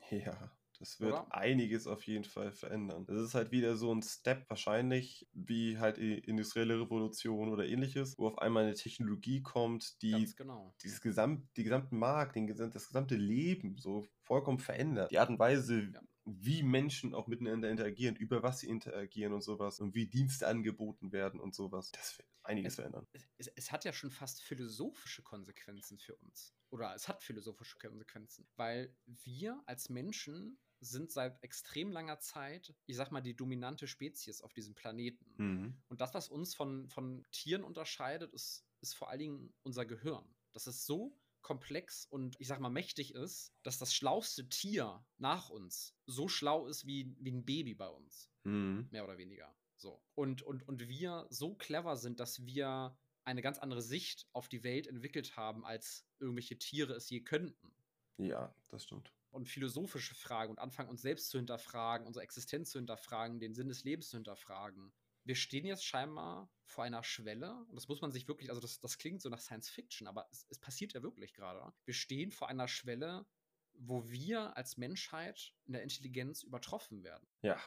ja. Das wird Oder? einiges auf jeden Fall verändern. Das ist halt wieder so ein Step, wahrscheinlich wie halt die industrielle Revolution oder ähnliches, wo auf einmal eine Technologie kommt, die genau. dieses Gesamt, die gesamten Markt, den, das gesamte Leben so vollkommen verändert. Die Art und Weise, ja wie Menschen auch miteinander interagieren, über was sie interagieren und sowas und wie Dienste angeboten werden und sowas. Das wird einiges es, verändern. Es, es, hat ja schon fast philosophische Konsequenzen für uns. Oder es hat philosophische Konsequenzen, weil wir als Menschen sind seit extrem langer Zeit, ich sag mal, die dominante Spezies auf diesem Planeten. Mhm. Und das, was uns von, von Tieren unterscheidet, ist, ist vor allen Dingen unser Gehirn. Das ist so komplex und ich sag mal mächtig ist, dass das schlauste Tier nach uns so schlau ist wie, wie ein Baby bei uns. Mhm. Mehr oder weniger. So. Und, und, und wir so clever sind, dass wir eine ganz andere Sicht auf die Welt entwickelt haben, als irgendwelche Tiere es je könnten. Ja, das stimmt. Und philosophische Fragen und anfangen, uns selbst zu hinterfragen, unsere Existenz zu hinterfragen, den Sinn des Lebens zu hinterfragen wir stehen jetzt scheinbar vor einer Schwelle, und das muss man sich wirklich, also das, das klingt so nach Science Fiction, aber es, es passiert ja wirklich gerade. Wir stehen vor einer Schwelle, wo wir als Menschheit in der Intelligenz übertroffen werden. Ja,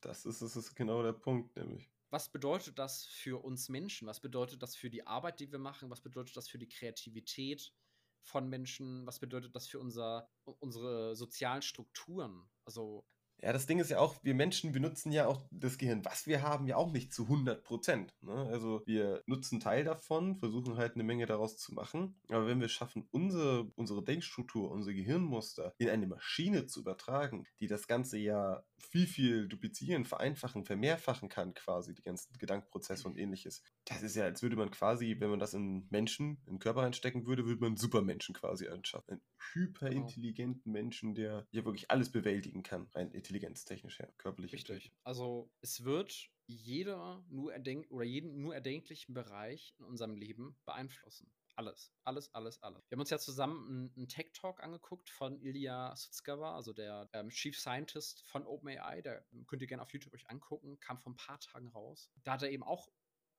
das ist, das ist genau der Punkt, nämlich. Was bedeutet das für uns Menschen? Was bedeutet das für die Arbeit, die wir machen? Was bedeutet das für die Kreativität von Menschen? Was bedeutet das für unser, unsere sozialen Strukturen? Also ja, das Ding ist ja auch, wir Menschen benutzen ja auch das Gehirn, was wir haben, ja auch nicht zu 100 Prozent. Ne? Also wir nutzen Teil davon, versuchen halt eine Menge daraus zu machen. Aber wenn wir schaffen, unsere, unsere Denkstruktur, unsere Gehirnmuster in eine Maschine zu übertragen, die das Ganze ja viel, viel duplizieren, vereinfachen, vermehrfachen kann, quasi, die ganzen Gedankenprozesse und ähnliches. Das ist ja, als würde man quasi, wenn man das in Menschen, in den Körper einstecken würde, würde man einen Supermenschen quasi anschaffen. Einen hyperintelligenten genau. Menschen, der ja wirklich alles bewältigen kann, rein intelligenztechnisch her, körperlich. Richtig. Also es wird jeder nur erdenk oder jeden nur erdenklichen Bereich in unserem Leben beeinflussen. Alles, alles, alles, alles. Wir haben uns ja zusammen einen, Tech-Talk angeguckt von Ilya Sutskever, also der ähm, Chief Scientist von OpenAI. Der könnt ihr gerne auf YouTube euch angucken, kam vor ein paar Tagen raus. Da hat er eben auch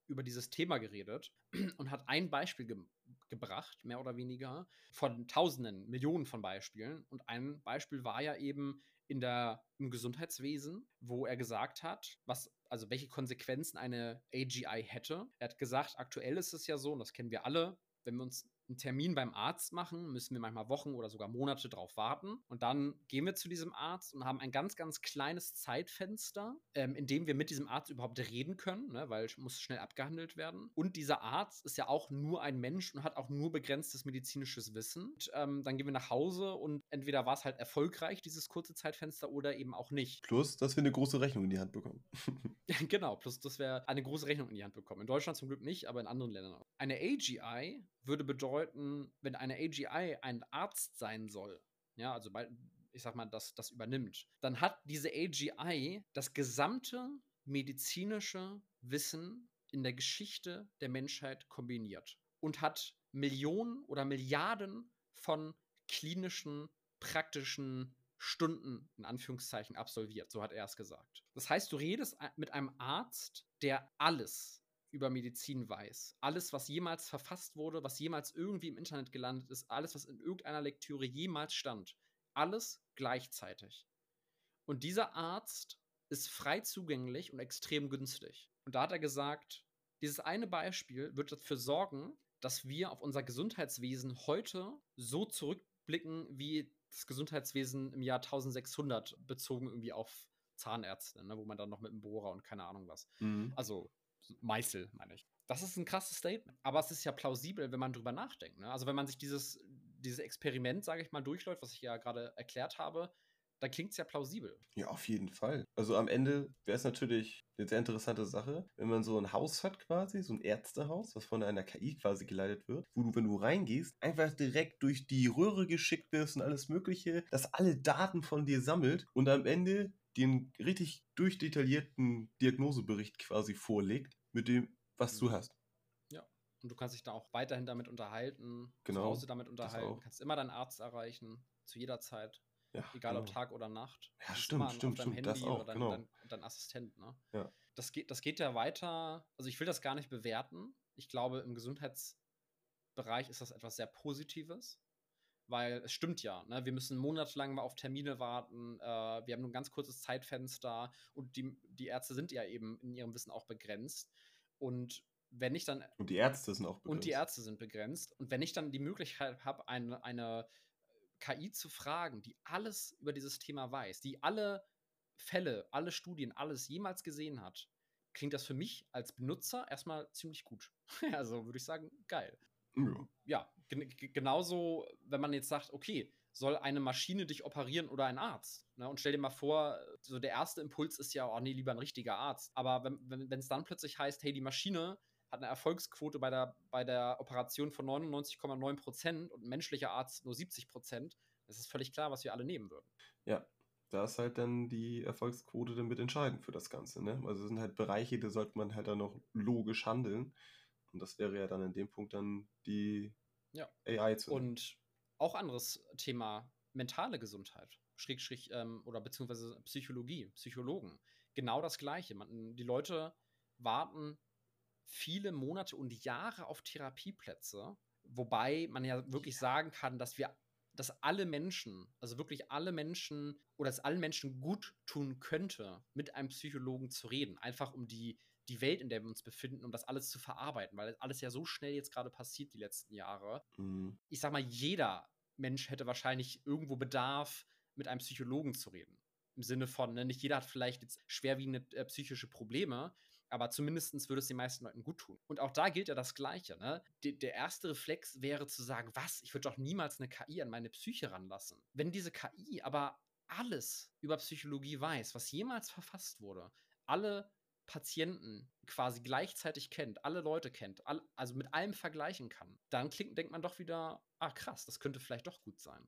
über dieses Thema geredet und hat ein Beispiel ge gebracht, mehr oder weniger, von Tausenden, Millionen von Beispielen. Und ein Beispiel war ja eben in der, im Gesundheitswesen, wo er gesagt hat, was, also welche Konsequenzen eine AGI hätte. Er hat gesagt, aktuell ist es ja so, und das kennen wir alle, wenn wir uns einen Termin beim Arzt machen, müssen wir manchmal Wochen oder sogar Monate drauf warten. Und dann gehen wir zu diesem Arzt und haben ein ganz, ganz kleines Zeitfenster, ähm, in dem wir mit diesem Arzt überhaupt reden können, ne, weil muss schnell abgehandelt werden. Und dieser Arzt ist ja auch nur ein Mensch und hat auch nur begrenztes medizinisches Wissen. Und, ähm, dann gehen wir nach Hause und entweder war es halt erfolgreich, dieses kurze Zeitfenster, oder eben auch nicht. Plus, dass wir eine große Rechnung in die Hand bekommen. genau, plus, dass wir eine große Rechnung in die Hand bekommen. In Deutschland zum Glück nicht, aber in anderen Ländern auch. Eine AGI würde bedeuten, wenn eine AGI ein Arzt sein soll, ja, also bei, ich sag mal, das, das übernimmt, dann hat diese AGI das gesamte medizinische Wissen in der Geschichte der Menschheit kombiniert und hat Millionen oder Milliarden von klinischen, praktischen Stunden in Anführungszeichen absolviert. So hat er es gesagt. Das heißt, du redest mit einem Arzt, der alles über Medizin weiß. Alles, was jemals verfasst wurde, was jemals irgendwie im Internet gelandet ist, alles, was in irgendeiner Lektüre jemals stand. Alles gleichzeitig. Und dieser Arzt ist frei zugänglich und extrem günstig. Und da hat er gesagt, dieses eine Beispiel wird dafür sorgen, dass wir auf unser Gesundheitswesen heute so zurückblicken, wie das Gesundheitswesen im Jahr 1600 bezogen irgendwie auf Zahnärzte, ne, wo man dann noch mit dem Bohrer und keine Ahnung was. Mhm. Also Meißel, meine ich. Das ist ein krasses Statement. Aber es ist ja plausibel, wenn man drüber nachdenkt. Ne? Also wenn man sich dieses, dieses Experiment, sage ich mal, durchläuft, was ich ja gerade erklärt habe, dann klingt es ja plausibel. Ja, auf jeden Fall. Also am Ende wäre es natürlich eine sehr interessante Sache, wenn man so ein Haus hat quasi, so ein Ärztehaus, was von einer KI quasi geleitet wird, wo du, wenn du reingehst, einfach direkt durch die Röhre geschickt wirst und alles Mögliche, dass alle Daten von dir sammelt und am Ende den richtig durchdetaillierten Diagnosebericht quasi vorlegt mit dem, was mhm. du hast. Ja. Und du kannst dich da auch weiterhin damit unterhalten, genau, zu Hause damit unterhalten, Du kannst immer deinen Arzt erreichen, zu jeder Zeit. Ja, Egal genau. ob Tag oder Nacht. Ja, stimmt, stimmt, stimmt. Handy das auch, oder dein, genau. dein, dein, Assistent. Ne? Ja. Das, geht, das geht ja weiter. Also ich will das gar nicht bewerten. Ich glaube, im Gesundheitsbereich ist das etwas sehr Positives weil es stimmt ja, ne? wir müssen monatelang mal auf Termine warten, äh, wir haben nur ein ganz kurzes Zeitfenster und die, die Ärzte sind ja eben in ihrem Wissen auch begrenzt. Und wenn ich dann. Und die Ärzte sind auch begrenzt. Und die Ärzte sind begrenzt. Und wenn ich dann die Möglichkeit habe, eine, eine KI zu fragen, die alles über dieses Thema weiß, die alle Fälle, alle Studien, alles jemals gesehen hat, klingt das für mich als Benutzer erstmal ziemlich gut. also würde ich sagen, geil. Ja, ja gen genauso, wenn man jetzt sagt, okay, soll eine Maschine dich operieren oder ein Arzt? Ne? Und stell dir mal vor, so der erste Impuls ist ja, oh nee, lieber ein richtiger Arzt. Aber wenn es dann plötzlich heißt, hey, die Maschine hat eine Erfolgsquote bei der, bei der Operation von 99,9 Prozent und ein menschlicher Arzt nur 70 Prozent, das ist völlig klar, was wir alle nehmen würden. Ja, da ist halt dann die Erfolgsquote damit entscheidend für das Ganze. Ne? Also es sind halt Bereiche, da sollte man halt dann noch logisch handeln. Und das wäre ja dann in dem Punkt dann die ja. AI zu. Und auch anderes Thema, mentale Gesundheit, Schrägstrich, ähm, oder beziehungsweise Psychologie, Psychologen. Genau das Gleiche. Man, die Leute warten viele Monate und Jahre auf Therapieplätze, wobei man ja wirklich sagen kann, dass wir, dass alle Menschen, also wirklich alle Menschen oder es allen Menschen gut tun könnte, mit einem Psychologen zu reden, einfach um die die Welt, in der wir uns befinden, um das alles zu verarbeiten, weil alles ja so schnell jetzt gerade passiert die letzten Jahre. Mhm. Ich sag mal, jeder Mensch hätte wahrscheinlich irgendwo Bedarf, mit einem Psychologen zu reden. Im Sinne von, ne, nicht jeder hat vielleicht jetzt schwerwiegende äh, psychische Probleme, aber zumindest würde es den meisten Leuten gut tun. Und auch da gilt ja das Gleiche. Ne? De der erste Reflex wäre zu sagen, was, ich würde doch niemals eine KI an meine Psyche ranlassen. Wenn diese KI aber alles über Psychologie weiß, was jemals verfasst wurde, alle Patienten quasi gleichzeitig kennt, alle Leute kennt, all, also mit allem vergleichen kann, dann klingt, denkt man doch wieder, ah krass, das könnte vielleicht doch gut sein.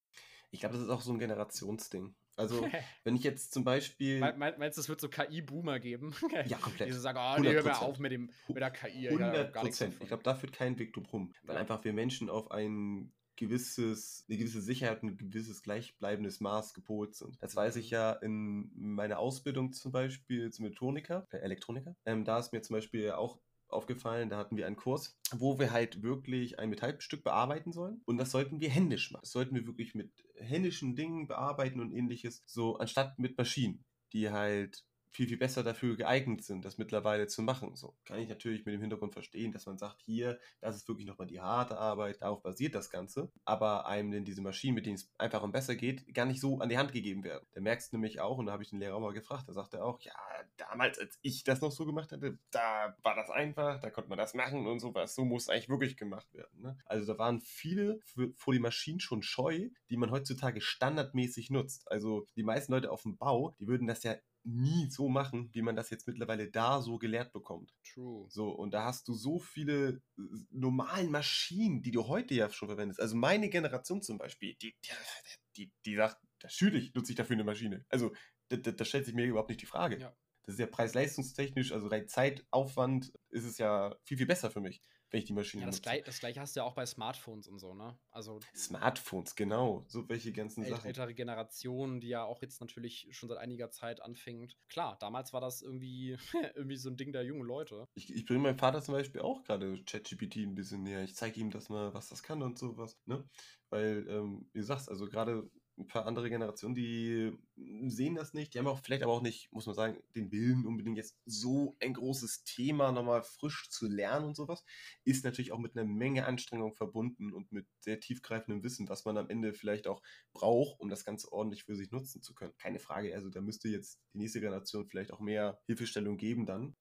Ich glaube, das ist auch so ein Generationsding. Also, wenn ich jetzt zum Beispiel. meinst du, es wird so KI-Boomer geben? ja, komplett. Die so sagen, oh, nee, hör mal auf mit, dem, mit der KI. 100 Prozent. Ich glaube, da führt kein Weg drum. Weil ja. einfach wir Menschen auf ein gewisses, eine gewisse Sicherheit und ein gewisses gleichbleibendes Maß gepolt sind. Das weiß ich mhm. ja in meiner Ausbildung zum Beispiel zum Elektroniker, äh, Elektroniker. Ähm, da ist mir zum Beispiel auch aufgefallen, da hatten wir einen Kurs, wo wir halt wirklich ein Metallstück bearbeiten sollen. Und das sollten wir händisch machen. Das sollten wir wirklich mit händischen Dingen bearbeiten und ähnliches, so anstatt mit Maschinen, die halt viel, viel besser dafür geeignet sind, das mittlerweile zu machen. So kann ich natürlich mit dem Hintergrund verstehen, dass man sagt, hier, das ist wirklich nochmal die harte Arbeit, darauf basiert das Ganze, aber einem denn diese Maschinen, mit denen es einfach und besser geht, gar nicht so an die Hand gegeben werden. Da merkst du nämlich auch, und da habe ich den Lehrer mal gefragt, da sagt er auch, ja, damals, als ich das noch so gemacht hatte, da war das einfach, da konnte man das machen und sowas. So muss eigentlich wirklich gemacht werden. Ne? Also da waren viele vor die Maschinen schon scheu, die man heutzutage standardmäßig nutzt. Also die meisten Leute auf dem Bau, die würden das ja nie so machen, wie man das jetzt mittlerweile da so gelehrt bekommt. True. So, und da hast du so viele äh, normalen Maschinen, die du heute ja schon verwendest. Also meine Generation zum Beispiel, die, die, die, die sagt, natürlich nutze ich dafür eine Maschine. Also, da, da, da stellt sich mir überhaupt nicht die Frage. Ja. Das ist ja preis-leistungstechnisch, also rein Zeitaufwand ist es ja viel, viel besser für mich, wenn ich die Maschine Ja, das, gleich, das gleiche hast du ja auch bei Smartphones und so, ne? Also Smartphones, genau. So welche ganzen äl Sachen. ältere Generation, die ja auch jetzt natürlich schon seit einiger Zeit anfängt. Klar, damals war das irgendwie, irgendwie so ein Ding der jungen Leute. Ich, ich bringe meinem Vater zum Beispiel auch gerade ChatGPT ein bisschen näher. Ich zeige ihm das mal, was das kann und sowas, ne? Weil, ähm, wie du sagst, also gerade ein paar andere Generationen, die sehen das nicht, die haben auch vielleicht aber auch nicht, muss man sagen, den Willen unbedingt jetzt so ein großes Thema nochmal frisch zu lernen und sowas, ist natürlich auch mit einer Menge Anstrengung verbunden und mit sehr tiefgreifendem Wissen, was man am Ende vielleicht auch braucht, um das Ganze ordentlich für sich nutzen zu können. Keine Frage, also da müsste jetzt die nächste Generation vielleicht auch mehr Hilfestellung geben dann,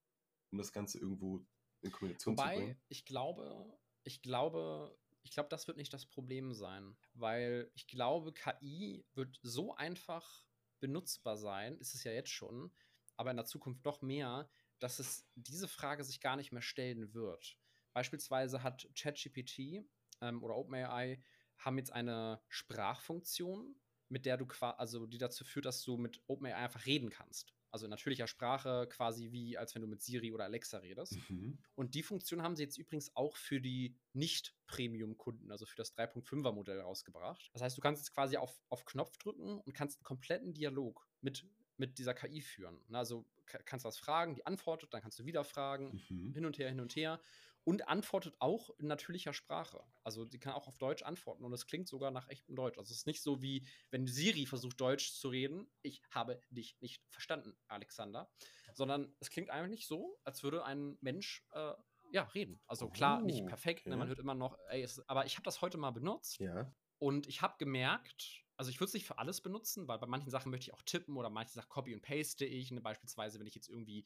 um das Ganze irgendwo in Kombination zu Wobei, bringen. ich glaube, ich glaube, ich glaube, das wird nicht das Problem sein, weil ich glaube, KI wird so einfach benutzbar sein, ist es ja jetzt schon, aber in der Zukunft noch mehr, dass es diese Frage sich gar nicht mehr stellen wird. Beispielsweise hat ChatGPT ähm, oder OpenAI haben jetzt eine Sprachfunktion, mit der du quasi, also die dazu führt, dass du mit OpenAI einfach reden kannst. Also in natürlicher Sprache, quasi wie als wenn du mit Siri oder Alexa redest. Mhm. Und die Funktion haben sie jetzt übrigens auch für die Nicht-Premium-Kunden, also für das 3.5er Modell rausgebracht. Das heißt, du kannst jetzt quasi auf, auf Knopf drücken und kannst einen kompletten Dialog mit, mit dieser KI führen. Also ka- kannst was fragen, die antwortet, dann kannst du wieder fragen, Mhm. hin und her, hin und her. Und antwortet auch in natürlicher Sprache. Also die kann auch auf Deutsch antworten und es klingt sogar nach echtem Deutsch. Also es ist nicht so wie, wenn Siri versucht, Deutsch zu reden. Ich habe dich nicht verstanden, Alexander. Sondern es klingt eigentlich so, als würde ein Mensch äh, ja, reden. Also klar, nicht Oh, perfekt, ne, okay. man hört immer noch, ey, es, aber ich habe das heute mal benutzt Ja. und ich habe gemerkt, also ich würde es nicht für alles benutzen, weil bei manchen Sachen möchte ich auch tippen oder manche Sachen copy und paste ich. Ne? Beispielsweise, wenn ich jetzt irgendwie,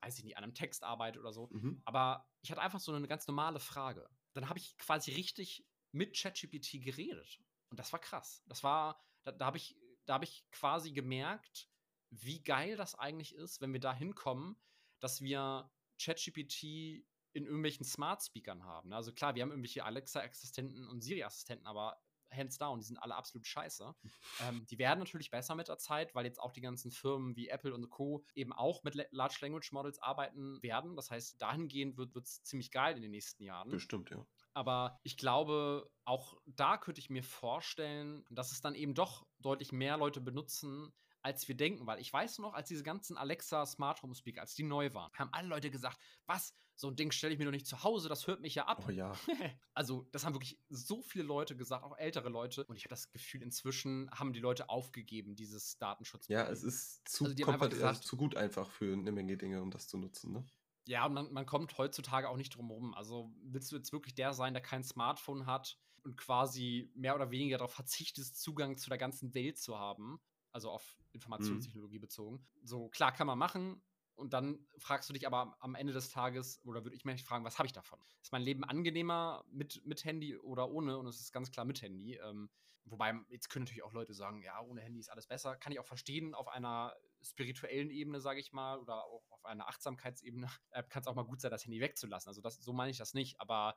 weiß ich nicht, an einem Text arbeite oder so. Mhm. Aber ich hatte einfach so eine ganz normale Frage. Dann habe ich quasi richtig mit ChatGPT geredet. Und das war krass. Das war, da, da habe ich, da habe ich quasi gemerkt, wie geil das eigentlich ist, wenn wir da hinkommen, dass wir ChatGPT in irgendwelchen Smart Speakern haben. Also klar, wir haben irgendwelche Alexa-Assistenten und Siri-Assistenten, aber hands down, die sind alle absolut scheiße. ähm, die werden natürlich besser mit der Zeit, weil jetzt auch die ganzen Firmen wie Apple und Co. eben auch mit La- Large Language Models arbeiten werden. Das heißt, dahingehend wird es ziemlich geil in den nächsten Jahren. Bestimmt, ja. Aber ich glaube, auch da könnte ich mir vorstellen, dass es dann eben doch deutlich mehr Leute benutzen, als wir denken. Weil ich weiß noch, als diese ganzen Alexa Smart Home Speaker, als die neu waren, haben alle Leute gesagt, was, so ein Ding stelle ich mir doch nicht zu Hause, das hört mich ja ab. Oh ja. Also, das haben wirklich so viele Leute gesagt, auch ältere Leute. Und ich habe das Gefühl, inzwischen haben die Leute aufgegeben, dieses Datenschutz. Ja, es ist zu, Also kompat- gesagt- zu gut einfach für eine Menge Dinge, um das zu nutzen, ne? Ja, und man, man kommt heutzutage auch nicht drum rum. Also willst du jetzt wirklich der sein, der kein Smartphone hat und quasi mehr oder weniger darauf verzichtet, Zugang zu der ganzen Welt zu haben, also auf Informationstechnologie bezogen. So klar kann man machen. Und dann fragst du dich aber am- am Ende des Tages, oder würde ich mich fragen, was habe ich davon? Ist mein Leben angenehmer mit, mit Handy oder ohne? Und es ist ganz klar mit Handy. Ähm, wobei, jetzt können natürlich auch Leute sagen, ja, ohne Handy ist alles besser. Kann ich auch verstehen, auf einer spirituellen Ebene, sage ich mal, oder auch auf einer Achtsamkeitsebene, äh, kann es auch mal gut sein, das Handy wegzulassen. Also das, so meine ich das nicht, aber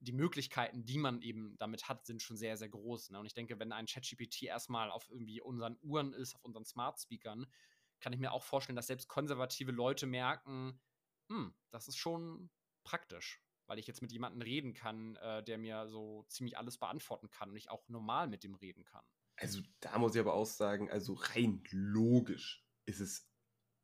die Möglichkeiten, die man eben damit hat, sind schon sehr, sehr groß. Ne? Und ich denke, wenn ein ChatGPT erstmal auf irgendwie unseren Uhren ist, auf unseren Smart Speakern, kann ich mir auch vorstellen, dass selbst konservative Leute merken, hm, das ist schon praktisch, weil ich jetzt mit jemandem reden kann, äh, der mir so ziemlich alles beantworten kann und ich auch normal mit dem reden kann. Also da muss ich aber auch sagen, also rein logisch ist es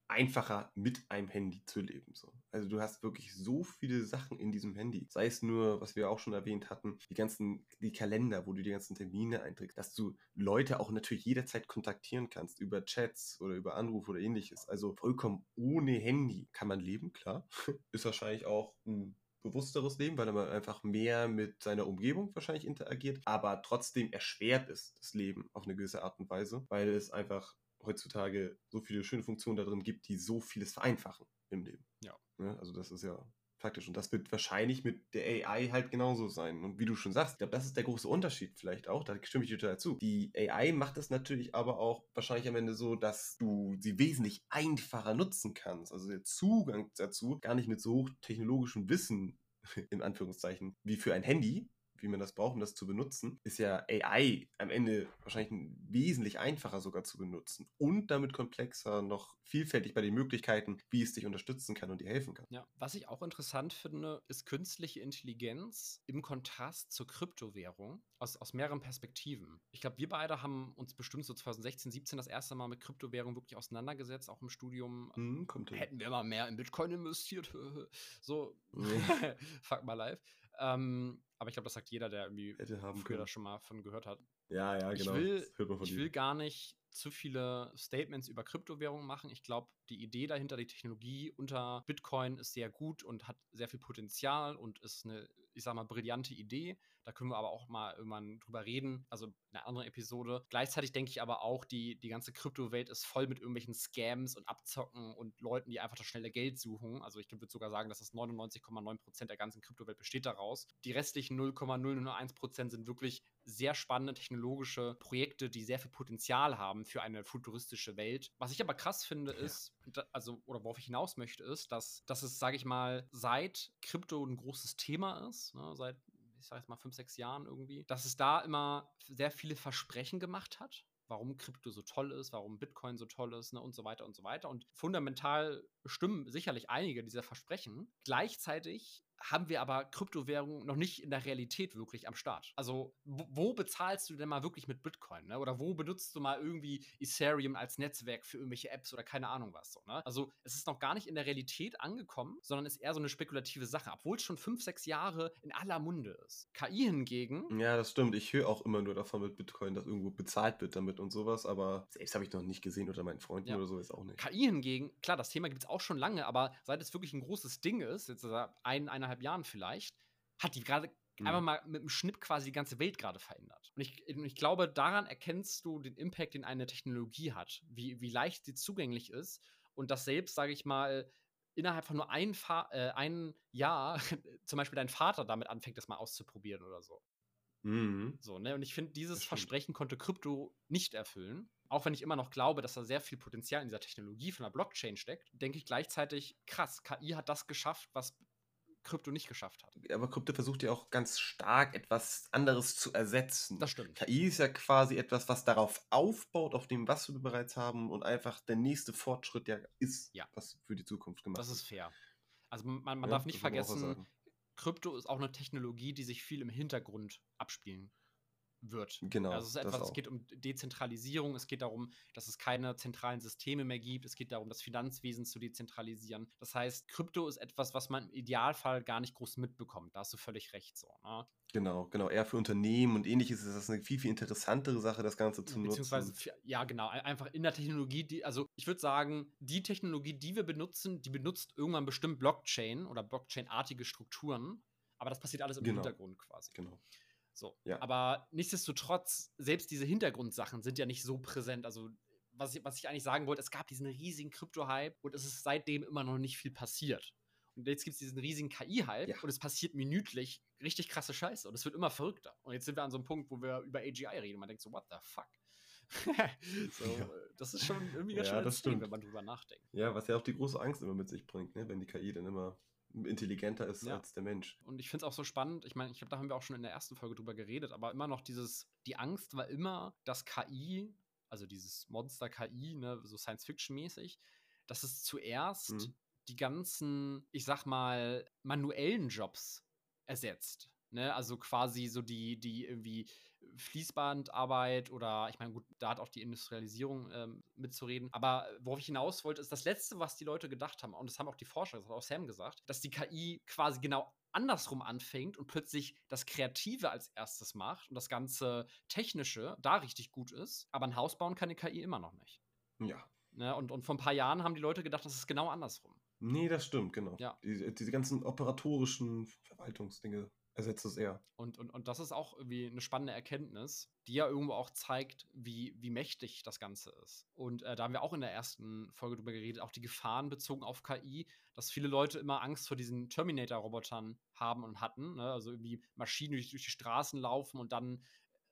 einfacher, mit einem Handy zu leben. So. Also du hast wirklich so viele Sachen in diesem Handy. Sei es nur, was wir auch schon erwähnt hatten, die ganzen, die Kalender, wo du die ganzen Termine einträgst, dass du Leute auch natürlich jederzeit kontaktieren kannst über Chats oder über Anrufe oder ähnliches. Also vollkommen ohne Handy kann man leben, klar. Ist wahrscheinlich auch ein bewussteres Leben, weil man einfach mehr mit seiner Umgebung wahrscheinlich interagiert, aber trotzdem erschwert ist das Leben auf eine gewisse Art und Weise, weil es einfach heutzutage so viele schöne Funktionen da drin gibt, die so vieles vereinfachen im Leben. Ja. Ja also das ist ja faktisch. Und das wird wahrscheinlich mit der AI halt genauso sein. Und wie du schon sagst, ich glaube, das ist der große Unterschied vielleicht auch. Da stimme ich dir total zu. Die AI macht es natürlich aber auch wahrscheinlich am Ende so, dass du sie wesentlich einfacher nutzen kannst. Also der Zugang dazu gar nicht mit so hochtechnologischem Wissen in Anführungszeichen, wie für ein Handy, wie man das braucht, um das zu benutzen, ist ja AI am Ende wahrscheinlich wesentlich einfacher sogar zu benutzen und damit komplexer, noch vielfältig bei den Möglichkeiten, wie es dich unterstützen kann und dir helfen kann. Ja, was ich auch interessant finde, ist künstliche Intelligenz im Kontrast zur Kryptowährung aus, aus mehreren Perspektiven. Ich glaube, wir beide haben uns bestimmt so 2016, 17 das erste Mal mit Kryptowährung wirklich auseinandergesetzt, auch im Studium. Mhm, Hätten wir mal mehr in Bitcoin investiert. so, fuck my life. Ähm, aber ich glaube, das sagt jeder, der irgendwie Hätte haben früher da schon mal von gehört hat. Ja, ja, genau. Ich will, ich will gar nicht zu viele Statements über Kryptowährungen machen. Ich glaube, die Idee dahinter, die Technologie unter Bitcoin ist sehr gut und hat sehr viel Potenzial und ist eine, ich sag mal, brillante Idee. Da können wir aber auch mal irgendwann drüber reden, also in einer anderen Episode. Gleichzeitig denke ich aber auch, die, die ganze Kryptowelt ist voll mit irgendwelchen Scams und Abzocken und Leuten, die einfach das schnelle Geld suchen. Also ich würde sogar sagen, dass das 99,9% der ganzen Kryptowelt besteht daraus. Die restlichen 0,001% sind wirklich sehr spannende technologische Projekte, die sehr viel Potenzial haben für eine futuristische Welt. Was ich aber krass finde, ist, ja. also, oder worauf ich hinaus möchte, ist, dass, dass es, sage ich mal, seit Krypto ein großes Thema ist, ne, seit ich sage jetzt mal fünf, sechs Jahren irgendwie, dass es da immer sehr viele Versprechen gemacht hat, warum Krypto so toll ist, warum Bitcoin so toll ist ne, und so weiter und so weiter. Und fundamental stimmen sicherlich einige dieser Versprechen. Gleichzeitig haben wir aber Kryptowährungen noch nicht in der Realität wirklich am Start. Also, wo, wo bezahlst du denn mal wirklich mit Bitcoin? Ne? Oder wo benutzt du mal irgendwie Ethereum als Netzwerk für irgendwelche Apps oder keine Ahnung was? So, ne? Also, es ist noch gar nicht in der Realität angekommen, sondern ist eher so eine spekulative Sache, obwohl es schon fünf, sechs Jahre in aller Munde ist. KI hingegen. Ja, das stimmt. Ich höre auch immer nur davon mit Bitcoin, dass irgendwo bezahlt wird damit und sowas, aber selbst habe ich noch nicht gesehen oder meinen Freunden ja. oder so ist auch nicht. KI hingegen, klar, das Thema gibt es auch schon lange, aber seit es wirklich ein großes Ding ist, jetzt ein, eineinhalb eineinhalb Jahren vielleicht, hat die gerade mhm. einfach mal mit einem Schnipp quasi die ganze Welt gerade verändert. Und ich, ich, glaube, daran erkennst du den Impact, den eine Technologie hat, wie, wie leicht sie zugänglich ist und das selbst, sage ich mal, innerhalb von nur ein, Fa äh, ein Jahr zum Beispiel dein Vater damit anfängt, das mal auszuprobieren oder so. Mhm. So, ne? Und ich finde, dieses Versprechen konnte Krypto nicht erfüllen. Auch wenn ich immer noch glaube, dass da sehr viel Potenzial in dieser Technologie von der Blockchain steckt, denke ich gleichzeitig, krass, KI hat das geschafft, was Krypto nicht geschafft hat. Aber Krypto versucht ja auch ganz stark etwas anderes zu ersetzen. Das stimmt. KI ist ja quasi etwas, was darauf aufbaut, auf dem, was wir bereits haben und einfach der nächste Fortschritt ja ist, ja. was für die Zukunft gemacht wird. Das ist fair. Also man, man ja, darf nicht vergessen, Krypto ist auch eine Technologie, die sich viel im Hintergrund abspielen wird. Genau. Also es ist etwas, es geht um Dezentralisierung, es geht darum, dass es keine zentralen Systeme mehr gibt, es geht darum, das Finanzwesen zu dezentralisieren. Das heißt, Krypto ist etwas, was man im Idealfall gar nicht groß mitbekommt. Da hast du völlig recht so. Ne? Genau, genau. Eher für Unternehmen und ähnliches ist das eine viel, viel interessantere Sache, das Ganze zu Beziehungsweise, nutzen. ja, genau. Einfach in der Technologie, die, also ich würde sagen, die Technologie, die wir benutzen, die benutzt irgendwann bestimmt Blockchain oder Blockchain-artige Strukturen. Aber das passiert alles im genau. Hintergrund quasi. Genau. So. Ja. Aber nichtsdestotrotz, selbst diese Hintergrundsachen sind ja nicht so präsent. Also, was ich, was ich eigentlich sagen wollte, es gab diesen riesigen Krypto-Hype und es ist seitdem immer noch nicht viel passiert. Und jetzt gibt es diesen riesigen KI-Hype ja. und es passiert minütlich richtig krasse Scheiße und es wird immer verrückter. Und jetzt sind wir an so einem Punkt, wo wir über AGI reden und man denkt so, what the fuck? so, ja. Das ist schon irgendwie ganz ja, schön, wenn man drüber nachdenkt. Ja, was ja auch die große Angst immer mit sich bringt, ne? wenn die KI dann immer intelligenter ist ja. als der Mensch. Und ich finde es auch so spannend, ich meine, ich glaube, da haben wir auch schon in der ersten Folge drüber geredet, aber immer noch dieses, die Angst war immer, dass KI, also dieses Monster KI, ne, so Science-Fiction-mäßig, dass es zuerst mhm. die ganzen, ich sag mal, manuellen Jobs ersetzt. Ne? Also quasi so die, die irgendwie Fließbandarbeit oder ich meine, gut, da hat auch die Industrialisierung ähm, mitzureden. Aber worauf ich hinaus wollte, ist das Letzte, was die Leute gedacht haben, und das haben auch die Forscher, das hat auch Sam gesagt, dass die KI quasi genau andersrum anfängt und plötzlich das Kreative als erstes macht und das ganze Technische da richtig gut ist. Aber ein Haus bauen kann die KI immer noch nicht. Ja. Ne? Und, und vor ein paar Jahren haben die Leute gedacht, das ist genau andersrum. Nee, das stimmt, genau. Ja. Diese, diese ganzen operatorischen Verwaltungsdinge ersetzt es eher. Und, und, und das ist auch irgendwie eine spannende Erkenntnis, die ja irgendwo auch zeigt, wie, wie mächtig das Ganze ist. Und äh, da haben wir auch in der ersten Folge drüber geredet, auch die Gefahren bezogen auf KI, dass viele Leute immer Angst vor diesen Terminator-Robotern haben und hatten. Ne? Also irgendwie Maschinen durch, durch die Straßen laufen und dann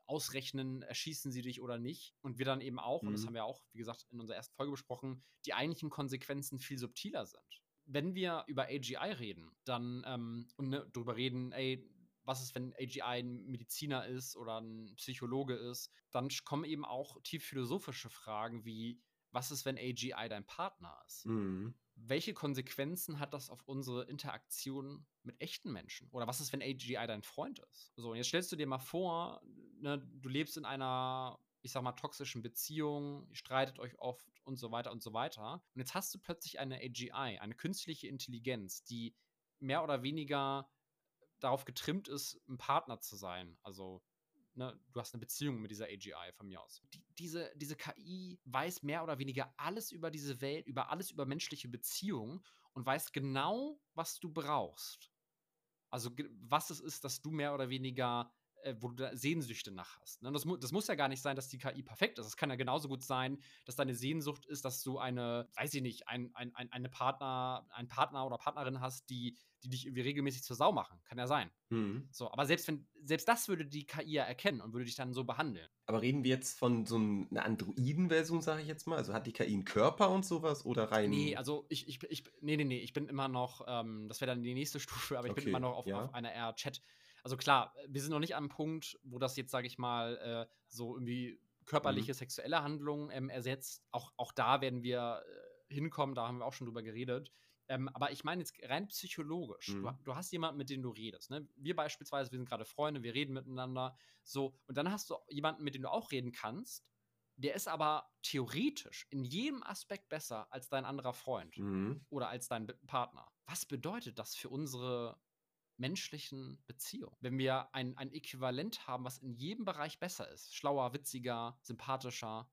ausrechnen, erschießen sie dich oder nicht. Und wir dann eben auch, mhm. und das mhm. haben wir auch, wie gesagt, in unserer ersten Folge besprochen, die eigentlichen Konsequenzen viel subtiler sind wenn wir über AGI reden, dann ähm, und ne, darüber reden, ey, was ist, wenn AGI ein Mediziner ist oder ein Psychologe ist, dann kommen eben auch tief philosophische Fragen wie, was ist, wenn AGI dein Partner ist? Mhm. Welche Konsequenzen hat das auf unsere Interaktion mit echten Menschen? Oder was ist, wenn AGI dein Freund ist? So, und jetzt stellst du dir mal vor, ne, du lebst in einer ich sag mal, toxischen Beziehungen, ihr streitet euch oft und so weiter und so weiter. Und jetzt hast du plötzlich eine AGI, eine künstliche Intelligenz, die mehr oder weniger darauf getrimmt ist, ein Partner zu sein. Also, ne, du hast eine Beziehung mit dieser AGI von mir aus. Die, diese, diese KI weiß mehr oder weniger alles über diese Welt, über alles über menschliche Beziehungen und weiß genau, was du brauchst. Also, was es ist, dass du mehr oder weniger äh, wo du da Sehnsüchte nach hast. Ne? Das, mu das, muss ja gar nicht sein, dass die KI perfekt ist. Es kann ja genauso gut sein, dass deine Sehnsucht ist, dass du eine, weiß ich nicht, ein, ein, ein, eine Partner, einen Partner oder Partnerin hast, die, die dich irgendwie regelmäßig zur Sau machen. Kann ja sein. Mhm. So, aber selbst wenn, selbst das würde die KI ja erkennen und würde dich dann so behandeln. Aber reden wir jetzt von so einer Androiden-Version, sage ich jetzt mal? Also hat die KI einen Körper und sowas oder rein? Nee, also ich, ich, ich nee, nee, nee, ich bin immer noch, ähm, das wäre dann die nächste Stufe, aber ich okay, bin immer noch auf, ja. auf einer eher Chat- also klar, wir sind noch nicht am Punkt, wo das jetzt, sage ich mal, äh, so irgendwie körperliche, mhm. sexuelle Handlungen ähm, ersetzt. Auch, auch da werden wir äh, hinkommen, da haben wir auch schon drüber geredet. Ähm, aber ich meine jetzt rein psychologisch. Mhm. Du, du, hast jemanden, mit dem du redest. Ne? Wir beispielsweise, wir sind gerade Freunde, wir reden miteinander. So, und dann hast du jemanden, mit dem du auch reden kannst. Der ist aber theoretisch in jedem Aspekt besser als dein anderer Freund mhm. oder als dein Partner. Was bedeutet das für unsere menschlichen Beziehung. Wenn wir ein, ein Äquivalent haben, was in jedem Bereich besser ist, schlauer, witziger, sympathischer,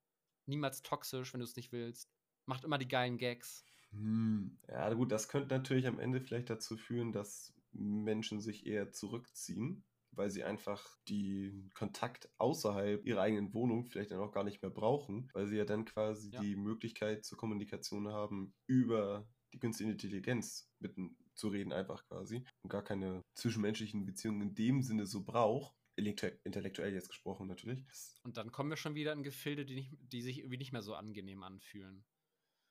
niemals toxisch, wenn du es nicht willst, macht immer die geilen Gags. Hm. Ja, gut, das könnte natürlich am Ende vielleicht dazu führen, dass Menschen sich eher zurückziehen, weil sie einfach den Kontakt außerhalb ihrer eigenen Wohnung vielleicht dann auch gar nicht mehr brauchen, weil sie ja dann quasi ja. die Möglichkeit zur Kommunikation haben über die künstliche Intelligenz mit zu reden, einfach quasi. Und gar keine zwischenmenschlichen Beziehungen in dem Sinne so braucht. Intellektuell jetzt gesprochen natürlich. Und dann kommen wir schon wieder in Gefilde, die, nicht, die sich irgendwie nicht mehr so angenehm anfühlen.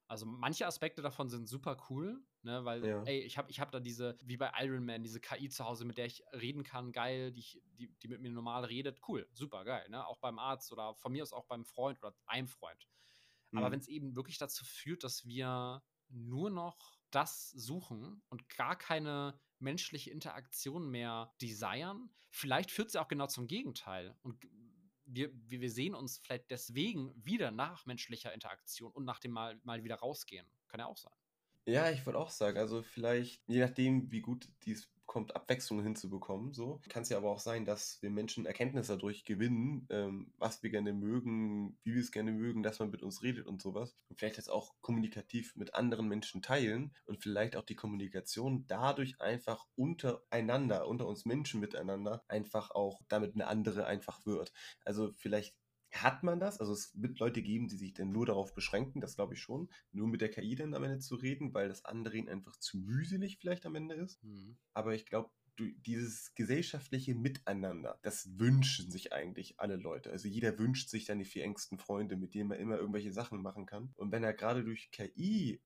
Also manche Aspekte davon sind super cool, ne, weil, ja. ey, ich habe ich hab da diese, wie bei Iron Man, diese KI zu Hause, mit der ich reden kann, geil, die, ich, die, die mit mir normal redet, cool, super geil, ne? Auch beim Arzt oder von mir aus auch beim Freund oder einem Freund. Mhm. Aber wenn es eben wirklich dazu führt, dass wir nur noch das suchen und gar keine menschliche Interaktion mehr desire, vielleicht führt sie auch genau zum Gegenteil. Und wir, wir sehen uns vielleicht deswegen wieder nach menschlicher Interaktion und nach dem Mal, mal wieder rausgehen. Kann ja auch sein. Ja, ich würde auch sagen, also vielleicht, je nachdem, wie gut dies kommt, Abwechslung hinzubekommen. So kann es ja aber auch sein, dass wir Menschen Erkenntnisse dadurch gewinnen, ähm, was wir gerne mögen, wie wir es gerne mögen, dass man mit uns redet und sowas. Und vielleicht das auch kommunikativ mit anderen Menschen teilen und vielleicht auch die Kommunikation dadurch einfach untereinander, unter uns Menschen miteinander, einfach auch damit eine andere einfach wird. Also vielleicht hat man das? Also es wird Leute geben, die sich dann nur darauf beschränken, das glaube ich schon, nur mit der KI dann am Ende zu reden, weil das andere ihnen einfach zu mühselig vielleicht am Ende ist. Mhm. Aber ich glaube, dieses gesellschaftliche Miteinander, das wünschen sich eigentlich alle Leute. Also jeder wünscht sich dann die vier engsten Freunde, mit denen man immer irgendwelche Sachen machen kann. Und wenn er gerade durch KI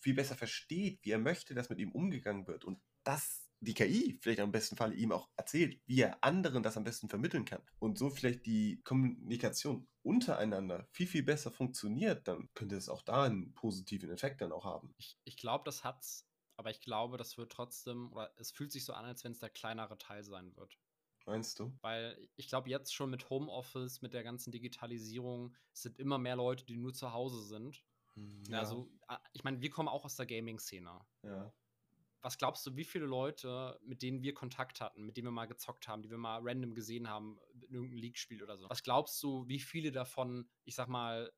viel besser versteht, wie er möchte, dass mit ihm umgegangen wird und das die KI vielleicht am besten Fall ihm auch erzählt, wie er anderen das am besten vermitteln kann und so vielleicht die Kommunikation untereinander viel, viel besser funktioniert, dann könnte es auch da einen positiven Effekt dann auch haben. Ich, ich glaube, das hat's aber ich glaube, das wird trotzdem, oder es fühlt sich so an, als wenn es der kleinere Teil sein wird. Meinst du? Weil ich glaube, jetzt schon mit Homeoffice, mit der ganzen Digitalisierung, sind immer mehr Leute, die nur zu Hause sind. Hm, Ja. Also, ich meine, wir kommen auch aus der Gaming-Szene. ja. Was glaubst du, wie viele Leute, mit denen wir Kontakt hatten, mit denen wir mal gezockt haben, die wir mal random gesehen haben, in irgendeinem League-Spiel oder so? Was glaubst du, wie viele davon, ich sag mal,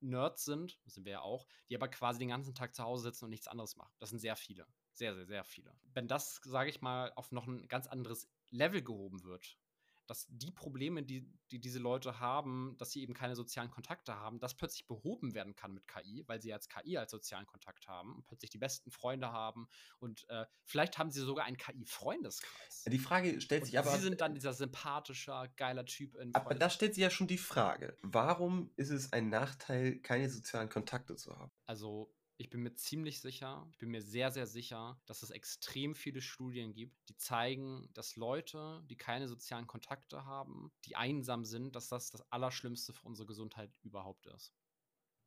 Nerds sind, das sind wir ja auch, die aber quasi den ganzen Tag zu Hause sitzen und nichts anderes machen? Das sind sehr viele. Sehr, sehr, sehr viele. Wenn das, sage ich mal, auf noch ein ganz anderes Level gehoben wird, dass die Probleme, die, die diese Leute haben, dass sie eben keine sozialen Kontakte haben, das plötzlich behoben werden kann mit KI, weil sie jetzt KI als sozialen Kontakt haben und plötzlich die besten Freunde haben und äh, vielleicht haben sie sogar einen KI-Freundeskreis. Die Frage stellt Und sich aber. sie sind dann dieser sympathischer, geiler Typ in aber da stellt sich ja schon die Frage: Warum ist es ein Nachteil, keine sozialen Kontakte zu haben? Also, ich bin mir ziemlich sicher, ich bin mir sehr, sehr sicher, dass es extrem viele Studien gibt, die zeigen, dass Leute, die keine sozialen Kontakte haben, die einsam sind, dass das das Allerschlimmste für unsere Gesundheit überhaupt ist.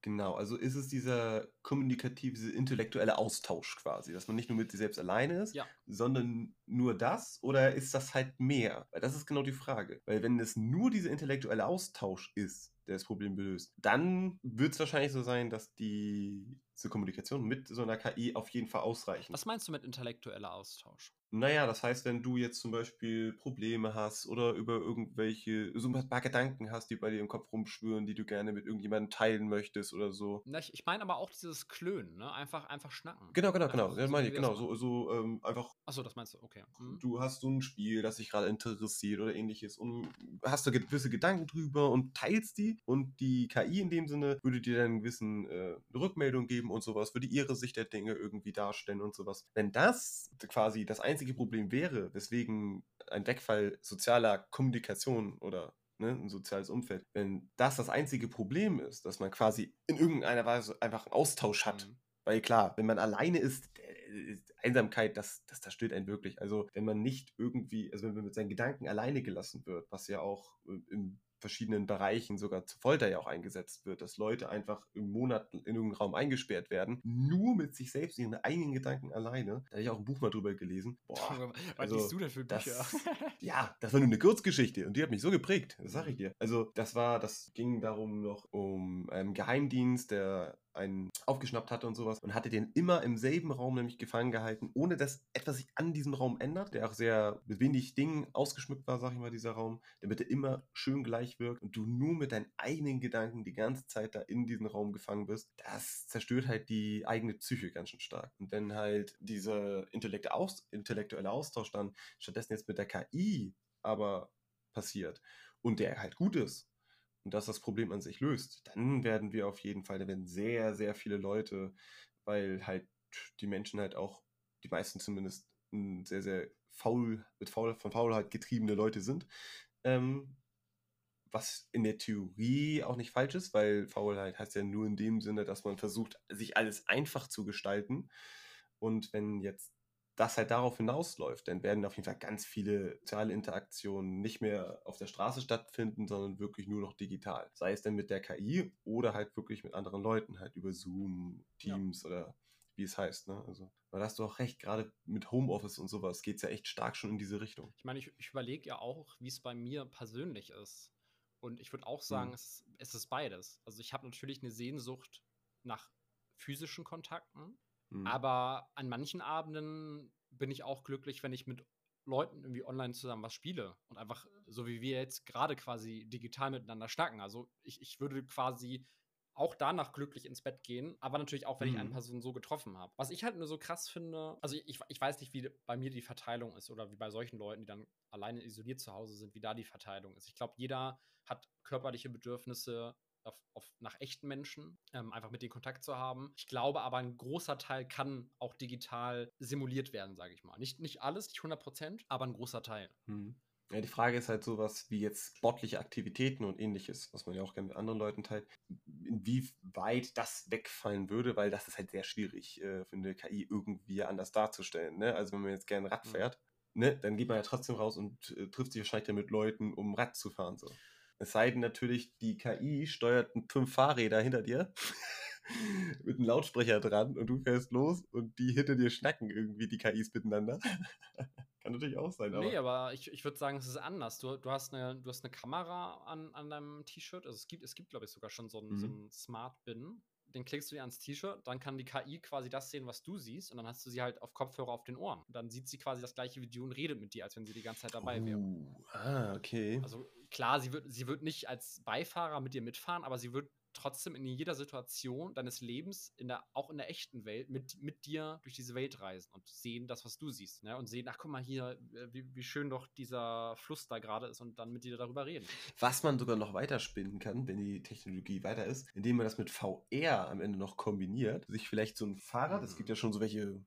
Genau, also ist es dieser kommunikative, dieser intellektuelle Austausch quasi, dass man nicht nur mit sich selbst alleine ist, Ja. sondern nur das oder ist das halt mehr? Weil das ist genau die Frage. Weil wenn es nur dieser intellektuelle Austausch ist, das Problem löst, dann wird es wahrscheinlich so sein, dass die diese Kommunikation mit so einer KI auf jeden Fall ausreichen. Was meinst du mit intellektueller Austausch? Naja, das heißt, wenn du jetzt zum Beispiel Probleme hast oder über irgendwelche, so ein paar Gedanken hast, die bei dir im Kopf rumschwören, die du gerne mit irgendjemandem teilen möchtest oder so. Na, ich ich meine aber auch dieses Klönen, ne? Einfach, einfach schnacken. Genau, genau, genau. Einfach Ja, so, meine ich, genau. So, so ähm, einfach, Achso, das meinst du, okay. Mhm. du hast so ein Spiel, das dich gerade interessiert oder ähnliches und hast da gewisse Gedanken drüber und teilst die und die KI in dem Sinne würde dir dann gewissen äh, Rückmeldung geben und sowas, würde ihre Sicht der Dinge irgendwie darstellen und sowas. Wenn das quasi das einzige Problem wäre, weswegen ein Wegfall sozialer Kommunikation oder ne, ein soziales Umfeld, wenn das das einzige Problem ist, dass man quasi in irgendeiner Weise einfach einen Austausch hat, Mhm. weil klar, wenn man alleine ist, Einsamkeit, das, das, das stört einen wirklich. Also wenn man nicht irgendwie, also wenn man mit seinen Gedanken alleine gelassen wird, was ja auch äh, in verschiedenen Bereichen sogar zur Folter ja auch eingesetzt wird, dass Leute einfach im Monat in irgendeinen Raum eingesperrt werden, nur mit sich selbst, ihren eigenen Gedanken alleine. Da habe ich auch ein Buch mal drüber gelesen. Boah, Was also, liest du denn für das, Bücher? ja, das war nur eine Kurzgeschichte und die hat mich so geprägt, das sag ich dir. Also, das war, das ging darum noch um einen Geheimdienst, der einen aufgeschnappt hatte und sowas und hatte den immer im selben Raum nämlich gefangen gehalten, ohne dass etwas sich an diesem Raum ändert, der auch sehr mit wenig Dingen ausgeschmückt war, sag ich mal, dieser Raum, damit er immer schön gleich wirkt und du nur mit deinen eigenen Gedanken die ganze Zeit da in diesem Raum gefangen bist, das zerstört halt die eigene Psyche ganz schön stark. Und wenn halt dieser intellektuelle Austausch dann stattdessen jetzt mit der KI aber passiert und der halt gut ist und das das Problem an sich löst, dann werden wir auf jeden Fall, da werden sehr, sehr viele Leute, weil halt die Menschen halt auch, die meisten zumindest, sehr, sehr faul, mit faul, von Faulheit getriebene Leute sind, ähm, was in der Theorie auch nicht falsch ist, weil Faulheit heißt ja nur in dem Sinne, dass man versucht, sich alles einfach zu gestalten. Und wenn jetzt das halt darauf hinausläuft, dann werden auf jeden Fall ganz viele soziale Interaktionen nicht mehr auf der Straße stattfinden, sondern wirklich nur noch digital. Sei es denn mit der KI oder halt wirklich mit anderen Leuten, halt über Zoom, Ja. Teams oder wie es heißt. Ne? Also, weil da hast du auch recht, gerade mit Homeoffice und sowas geht es ja echt stark schon in diese Richtung. Ich meine, ich, ich überlege ja auch, wie es bei mir persönlich ist. Und ich würde auch sagen, Mhm. es, es ist beides. Also ich habe natürlich eine Sehnsucht nach physischen Kontakten, Mhm. aber an manchen Abenden bin ich auch glücklich, wenn ich mit Leuten irgendwie online zusammen was spiele und einfach, so wie wir jetzt gerade quasi digital miteinander schnacken. Also ich, ich würde quasi auch danach glücklich ins Bett gehen, aber natürlich auch, wenn ich eine Mhm. Person so getroffen habe. Was ich halt nur so krass finde, also ich, ich weiß nicht, wie bei mir die Verteilung ist oder wie bei solchen Leuten, die dann alleine isoliert zu Hause sind, wie da die Verteilung ist. Ich glaube, jeder hat körperliche Bedürfnisse auf, auf, nach echten Menschen, ähm, einfach mit denen Kontakt zu haben. Ich glaube aber, ein großer Teil kann auch digital simuliert werden, sage ich mal. Nicht, nicht alles, nicht 100 Prozent, aber ein großer Teil. Mhm. Ja, die Frage ist halt sowas wie jetzt sportliche Aktivitäten und ähnliches, was man ja auch gerne mit anderen Leuten teilt, inwieweit das wegfallen würde, weil das ist halt sehr schwierig äh, für eine KI irgendwie anders darzustellen. Ne? Also wenn man jetzt gerne Rad Mhm. fährt, ne, dann geht man ja trotzdem raus und äh, trifft sich wahrscheinlich mit Leuten, um Rad zu fahren. So. Es sei denn natürlich, die KI steuert fünf Fahrräder hinter dir mit einem Lautsprecher dran und du fährst los und die hinter dir schnacken irgendwie die KIs miteinander. Kann natürlich auch sein. Aber nee, aber ich, ich würde sagen, es ist anders. Du, du, hast eine, du hast eine Kamera an, an deinem T-Shirt. Also es gibt, es gibt glaube ich, sogar schon so einen, mhm. so einen Smart Bin. Den klickst du dir ans T-Shirt, dann kann die KI quasi das sehen, was du siehst, und dann hast du sie halt auf Kopfhörer auf den Ohren. Und dann sieht sie quasi das gleiche Video und redet mit dir, als wenn sie die ganze Zeit dabei wäre. Uh, ah, okay. Also klar, sie wird, sie wird nicht als Beifahrer mit dir mitfahren, aber sie wird trotzdem in jeder Situation deines Lebens, in der, auch in der echten Welt, mit, mit dir durch diese Welt reisen und sehen das, was du siehst. Ne? Und sehen, ach guck mal hier, äh, wie, wie schön doch dieser Fluss da gerade ist und dann mit dir darüber reden. Was man sogar noch weiterspinnen kann, wenn die Technologie weiter ist, indem man das mit VR am Ende noch kombiniert, sich vielleicht so ein Fahrrad, es gibt ja schon so welche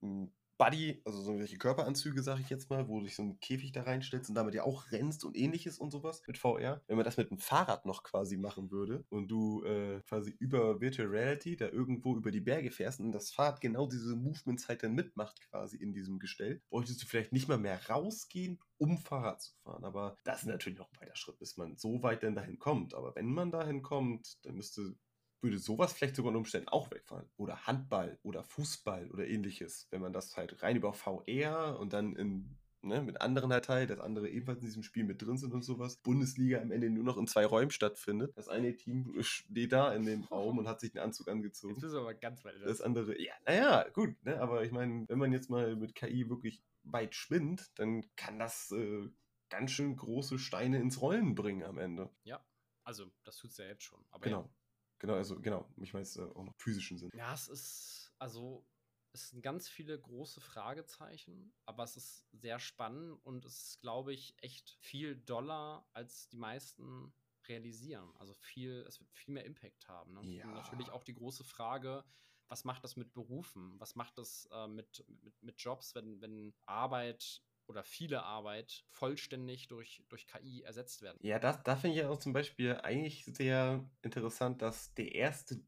hm, Buddy, also so welche Körperanzüge, sag ich jetzt mal, wo du dich so einen Käfig da reinstellst und damit ja auch rennst und ähnliches und sowas mit VR. Wenn man das mit einem Fahrrad noch quasi machen würde und du äh, quasi über Virtual Reality da irgendwo über die Berge fährst und das Fahrrad genau diese Movements halt dann mitmacht quasi in diesem Gestell, bräuchtest du vielleicht nicht mal mehr rausgehen, um Fahrrad zu fahren. Aber das ist natürlich noch ein weiter Schritt, bis man so weit dann dahin kommt. Aber wenn man dahin kommt, dann müsste würde sowas vielleicht sogar unter Umständen auch wegfallen. Oder Handball oder Fußball oder ähnliches. Wenn man das halt rein über VR und dann in, ne, mit anderen halt Teil, dass andere ebenfalls in diesem Spiel mit drin sind und sowas. Bundesliga am Ende nur noch in zwei Räumen stattfindet. Das eine Team steht da in dem Raum und hat sich einen Anzug angezogen. Jetzt ist aber ganz weit. Das andere, ja, naja, gut, ne, aber ich meine, wenn man jetzt mal mit KI wirklich weit spinnt, dann kann das äh, ganz schön große Steine ins Rollen bringen am Ende. Ja, also das tut es ja jetzt schon. Aber genau. Ja. Genau, also genau, ich meine es auch noch physischen Sinn. Ja, es ist, also es sind ganz viele große Fragezeichen, aber es ist sehr spannend und es ist, glaube ich, echt viel doller, als die meisten realisieren. Also viel, es wird viel mehr Impact haben. Ne? Ja. Und natürlich auch die große Frage, was macht das mit Berufen? Was macht das äh, mit, mit, mit Jobs, wenn, wenn Arbeit oder viele Arbeit vollständig durch, durch KI ersetzt werden. Ja, das, da finde ich auch zum Beispiel eigentlich sehr interessant, dass der erste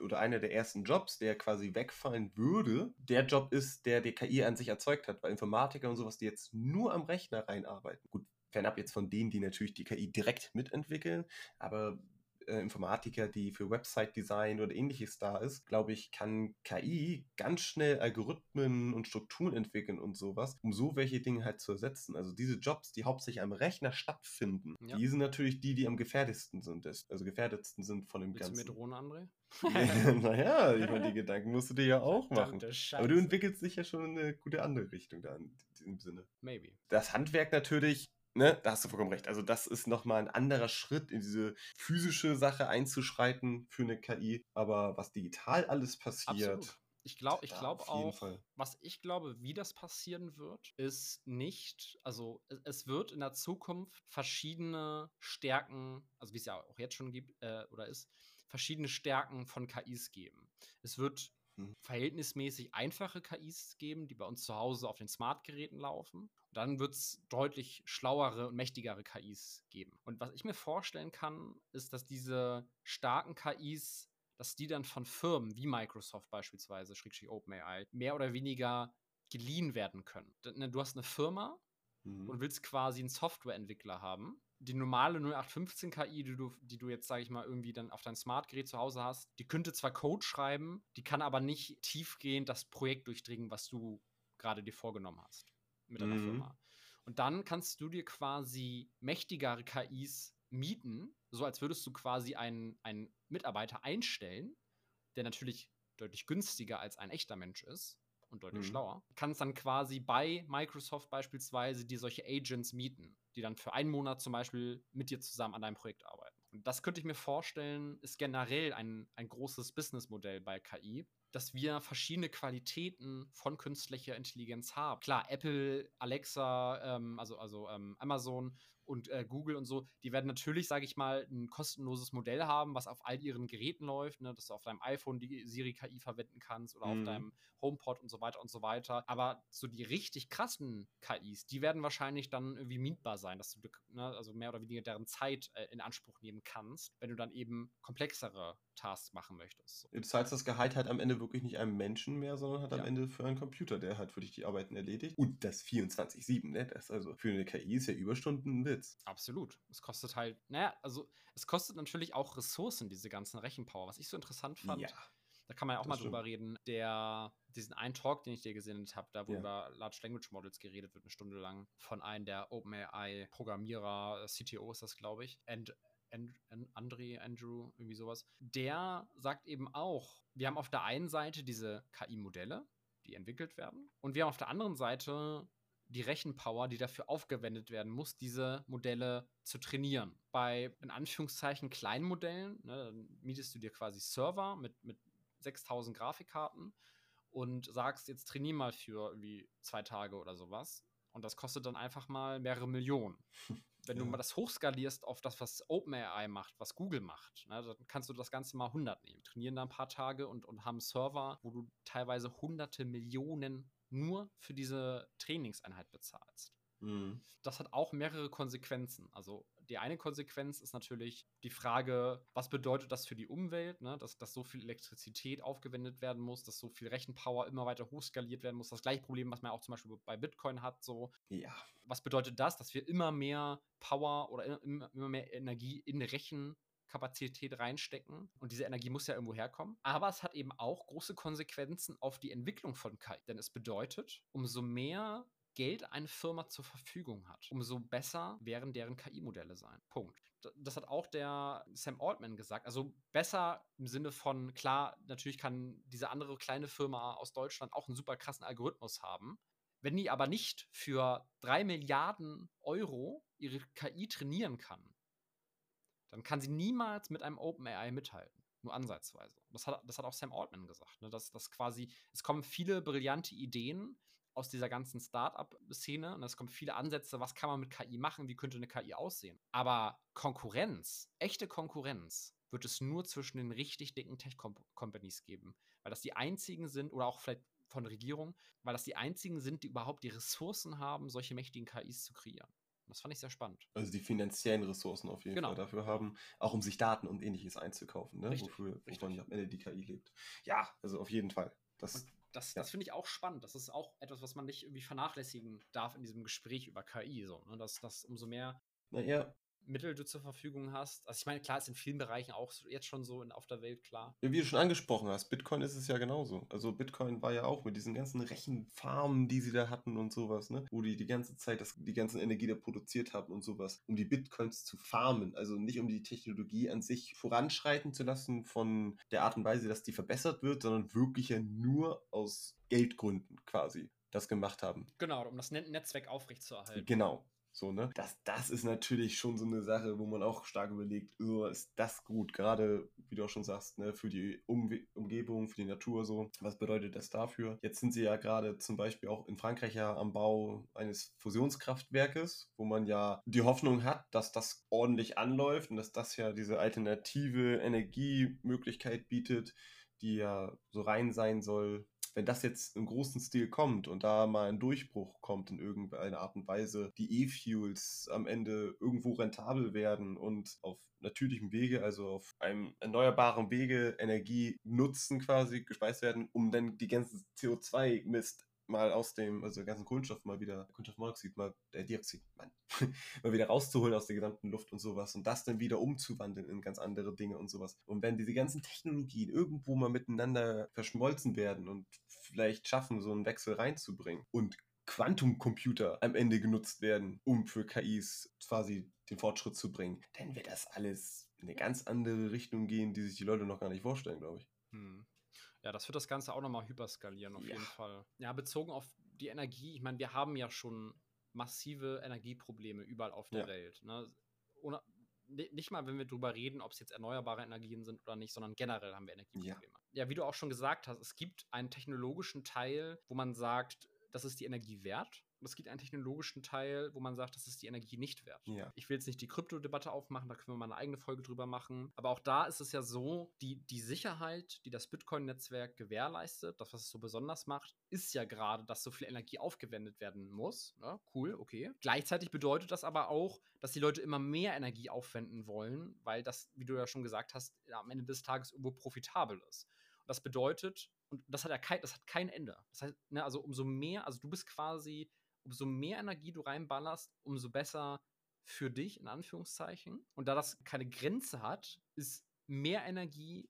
oder einer der ersten Jobs, der quasi wegfallen würde, der Job ist, der die KI an sich erzeugt hat, weil Informatiker und sowas, die jetzt nur am Rechner reinarbeiten. Gut, fernab jetzt von denen, die natürlich die KI direkt mitentwickeln, aber äh, Informatiker, die für Website-Design oder ähnliches da ist, glaube ich, kann KI ganz schnell Algorithmen und Strukturen entwickeln und sowas, um so welche Dinge halt zu ersetzen. Also diese Jobs, die hauptsächlich am Rechner stattfinden, ja. die sind natürlich die, die am gefährdetsten sind, also gefährdetsten sind von dem Willst Ganzen. Du mir drohen, André? naja, ich meine, die Gedanken musst du dir ja auch machen. Aber du entwickelst dich ja schon in eine gute andere Richtung da in diesem Sinne. Maybe. Das Handwerk natürlich ne, da hast du vollkommen recht. Also das ist nochmal ein anderer Schritt, in diese physische Sache einzuschreiten für eine KI. Aber was digital alles passiert. Absolut. Ich glaube ich glaub auch, Fall. was ich glaube, wie das passieren wird, ist nicht, also es wird in der Zukunft verschiedene Stärken, also wie es ja auch jetzt schon gibt äh, oder ist, verschiedene Stärken von KIs geben. Es wird hm. verhältnismäßig einfache KIs geben, die bei uns zu Hause auf den Smart-Geräten laufen. Dann wird es deutlich schlauere und mächtigere KIs geben. Und was ich mir vorstellen kann, ist, dass diese starken KIs, dass die dann von Firmen wie Microsoft beispielsweise, Schrägstrich OpenAI, mehr oder weniger geliehen werden können. Ne, du hast eine Firma mhm. und willst quasi einen Softwareentwickler haben die normale 0815 KI, die du, die du jetzt, sage ich mal, irgendwie dann auf dein Smartgerät zu Hause hast, die könnte zwar Code schreiben, die kann aber nicht tiefgehend das Projekt durchdringen, was du gerade dir vorgenommen hast mit deiner mhm. Firma. Und dann kannst du dir quasi mächtigere KIs mieten, so als würdest du quasi einen, einen Mitarbeiter einstellen, der natürlich deutlich günstiger als ein echter Mensch ist und deutlich mhm. schlauer. Kannst dann quasi bei Microsoft beispielsweise dir solche Agents mieten die dann für einen Monat zum Beispiel mit dir zusammen an deinem Projekt arbeiten. Und das könnte ich mir vorstellen, ist generell ein, ein großes Businessmodell bei KI, dass wir verschiedene Qualitäten von künstlicher Intelligenz haben. Klar, Apple, Alexa, ähm, also, also ähm, Amazon und äh, Google und so, die werden natürlich, sage ich mal, ein kostenloses Modell haben, was auf all ihren Geräten läuft, ne, dass du auf deinem iPhone die Siri-KI verwenden kannst oder mhm. auf deinem HomePod und so weiter und so weiter. Aber so die richtig krassen KIs, die werden wahrscheinlich dann irgendwie mietbar sein, dass du ne, also mehr oder weniger deren Zeit äh, in Anspruch nehmen kannst, wenn du dann eben komplexere Tasks machen möchtest. Du zahlst das Gehalt halt am Ende wirklich nicht einem Menschen mehr, sondern hat am Ja. Ende für einen Computer, der halt für dich die Arbeiten erledigt. Und das 24-7, ne? Das also für eine KI ist ja Überstunden ein Witz. Absolut. Es kostet halt, naja, also es kostet natürlich auch Ressourcen, diese ganzen Rechenpower. Was ich so interessant fand, Ja. da kann man ja auch das mal stimmt. drüber reden, der, diesen einen Talk, den ich dir gesehen habe, da wo Ja. über Large Language Models geredet wird, eine Stunde lang, von einem der OpenAI-Programmierer, äh, CTO ist das, glaube ich, and, and, and André, Andrew, irgendwie sowas. Der sagt eben auch, wir haben auf der einen Seite diese KI-Modelle, die entwickelt werden, und wir haben auf der anderen Seite die Rechenpower, die dafür aufgewendet werden muss, diese Modelle zu trainieren. Bei in Anführungszeichen kleinen Modellen, ne, dann mietest du dir quasi Server mit, mit 6000 Grafikkarten und sagst, jetzt trainier mal für irgendwie zwei Tage oder sowas. Und das kostet dann einfach mal mehrere Millionen. Wenn du Ja. mal das hochskalierst auf das, was OpenAI macht, was Google macht, ne, dann kannst du das Ganze mal 100 nehmen. Trainieren da ein paar Tage und, und haben Server, wo du teilweise hunderte Millionen nur für diese Trainingseinheit bezahlst. Mhm. Das hat auch mehrere Konsequenzen. Also die eine Konsequenz ist natürlich die Frage, was bedeutet das für die Umwelt, ne? dass, dass so viel Elektrizität aufgewendet werden muss, dass so viel Rechenpower immer weiter hochskaliert werden muss. Das gleiche Problem, was man auch zum Beispiel bei Bitcoin hat. So, Ja. was bedeutet das, dass wir immer mehr Power oder immer, immer mehr Energie in Rechenkapazität reinstecken und diese Energie muss ja irgendwo herkommen. Aber es hat eben auch große Konsequenzen auf die Entwicklung von KI, denn es bedeutet, umso mehr Geld eine Firma zur Verfügung hat, umso besser werden deren KI-Modelle sein. Punkt. Das hat auch der Sam Altman gesagt. Also besser im Sinne von, klar, natürlich kann diese andere kleine Firma aus Deutschland auch einen super krassen Algorithmus haben. Wenn die aber nicht für drei Milliarden Euro ihre KI trainieren kann, dann kann sie niemals mit einem OpenAI mithalten. Nur ansatzweise. Das hat, das hat auch Sam Altman gesagt. Ne? Dass, dass quasi, es kommen viele brillante Ideen aus dieser ganzen Startup-Szene und es kommen viele Ansätze, was kann man mit KI machen, wie könnte eine KI aussehen. Aber Konkurrenz, echte Konkurrenz, wird es nur zwischen den richtig dicken Tech-Companies geben. Weil das die einzigen sind, oder auch vielleicht von Regierungen, weil das die einzigen sind, die überhaupt die Ressourcen haben, solche mächtigen KIs zu kreieren. Das fand ich sehr spannend. Also die finanziellen Ressourcen auf jeden Genau. Fall dafür haben, auch um sich Daten und ähnliches einzukaufen, ne? Richtig, Wofür, richtig. am Ende die KI lebt. Ja, also auf jeden Fall. Das, Und das, Ja. das finde ich auch spannend. Das ist auch etwas, was man nicht irgendwie vernachlässigen darf in diesem Gespräch über KI. So, ne? dass, dass umso mehr naja, Mittel du zur Verfügung hast. Also ich meine, klar, ist in vielen Bereichen auch jetzt schon so in, auf der Welt klar. Ja, wie du schon angesprochen hast, Bitcoin ist es ja genauso. Also Bitcoin war ja auch mit diesen ganzen Rechenfarmen, die sie da hatten und sowas, ne? Wo die die ganze Zeit das, die ganze Energie da produziert haben und sowas, um die Bitcoins zu farmen. Also nicht um die Technologie an sich voranschreiten zu lassen von der Art und Weise, dass die verbessert wird, sondern wirklich ja nur aus Geldgründen quasi das gemacht haben. Genau, um das Net Netzwerk aufrechtzuerhalten. Genau. So, ne? Das, das ist natürlich schon so eine Sache, wo man auch stark überlegt, oh, ist das gut? Gerade, wie du auch schon sagst, ne, für die Umwe Umgebung, für die Natur so. Was bedeutet das dafür? Jetzt sind sie ja gerade zum Beispiel auch in Frankreich ja am Bau eines Fusionskraftwerkes, wo man ja die Hoffnung hat, dass das ordentlich anläuft und dass das ja diese alternative Energiemöglichkeit bietet, die ja so rein sein soll, wenn das jetzt im großen Stil kommt und da mal ein Durchbruch kommt in irgendeiner Art und Weise, die E-Fuels am Ende irgendwo rentabel werden und auf natürlichem Wege, also auf einem erneuerbaren Wege Energie nutzen quasi, gespeist werden, um dann die ganzen CO2-Mist mal aus dem, also den ganzen Kohlenstoff mal wieder, Kohlenstoffmonoxid, mal, äh, Dioxid, Mann, mal wieder rauszuholen aus der gesamten Luft und sowas und das dann wieder umzuwandeln in ganz andere Dinge und sowas. Und wenn diese ganzen Technologien irgendwo mal miteinander verschmolzen werden und vielleicht schaffen, so einen Wechsel reinzubringen und Quantumcomputer am Ende genutzt werden, um für KIs quasi den Fortschritt zu bringen, dann wird das alles in eine ganz andere Richtung gehen, die sich die Leute noch gar nicht vorstellen, glaube ich. Hm. Ja, das wird das Ganze auch nochmal hyperskalieren, auf Ja. jeden Fall. Ja, bezogen auf die Energie, ich meine, wir haben ja schon massive Energieprobleme überall auf der Ja. Welt. Ne? Nicht mal, wenn wir drüber reden, ob es jetzt erneuerbare Energien sind oder nicht, sondern generell haben wir Energieprobleme. Ja. wie du auch schon gesagt hast, es gibt einen technologischen Teil, wo man sagt, das ist die Energie wert. Und es gibt einen technologischen Teil, wo man sagt, das ist die Energie nicht wert. Ja. Ich will jetzt nicht die Kryptodebatte aufmachen, da können wir mal eine eigene Folge drüber machen. Aber auch da ist es ja so, die, die Sicherheit, die das Bitcoin-Netzwerk gewährleistet, das, was es so besonders macht, ist ja gerade, dass so viel Energie aufgewendet werden muss. Ja, cool, okay. Gleichzeitig bedeutet das aber auch, dass die Leute immer mehr Energie aufwenden wollen, weil das, wie du ja schon gesagt hast, am Ende des Tages irgendwo profitabel ist. Und das bedeutet, Und das hat ja kein, das hat kein Ende. Das heißt, ne, also umso mehr, also du bist quasi, umso mehr Energie du reinballerst, umso besser für dich, in Anführungszeichen. Und da das keine Grenze hat, ist mehr Energie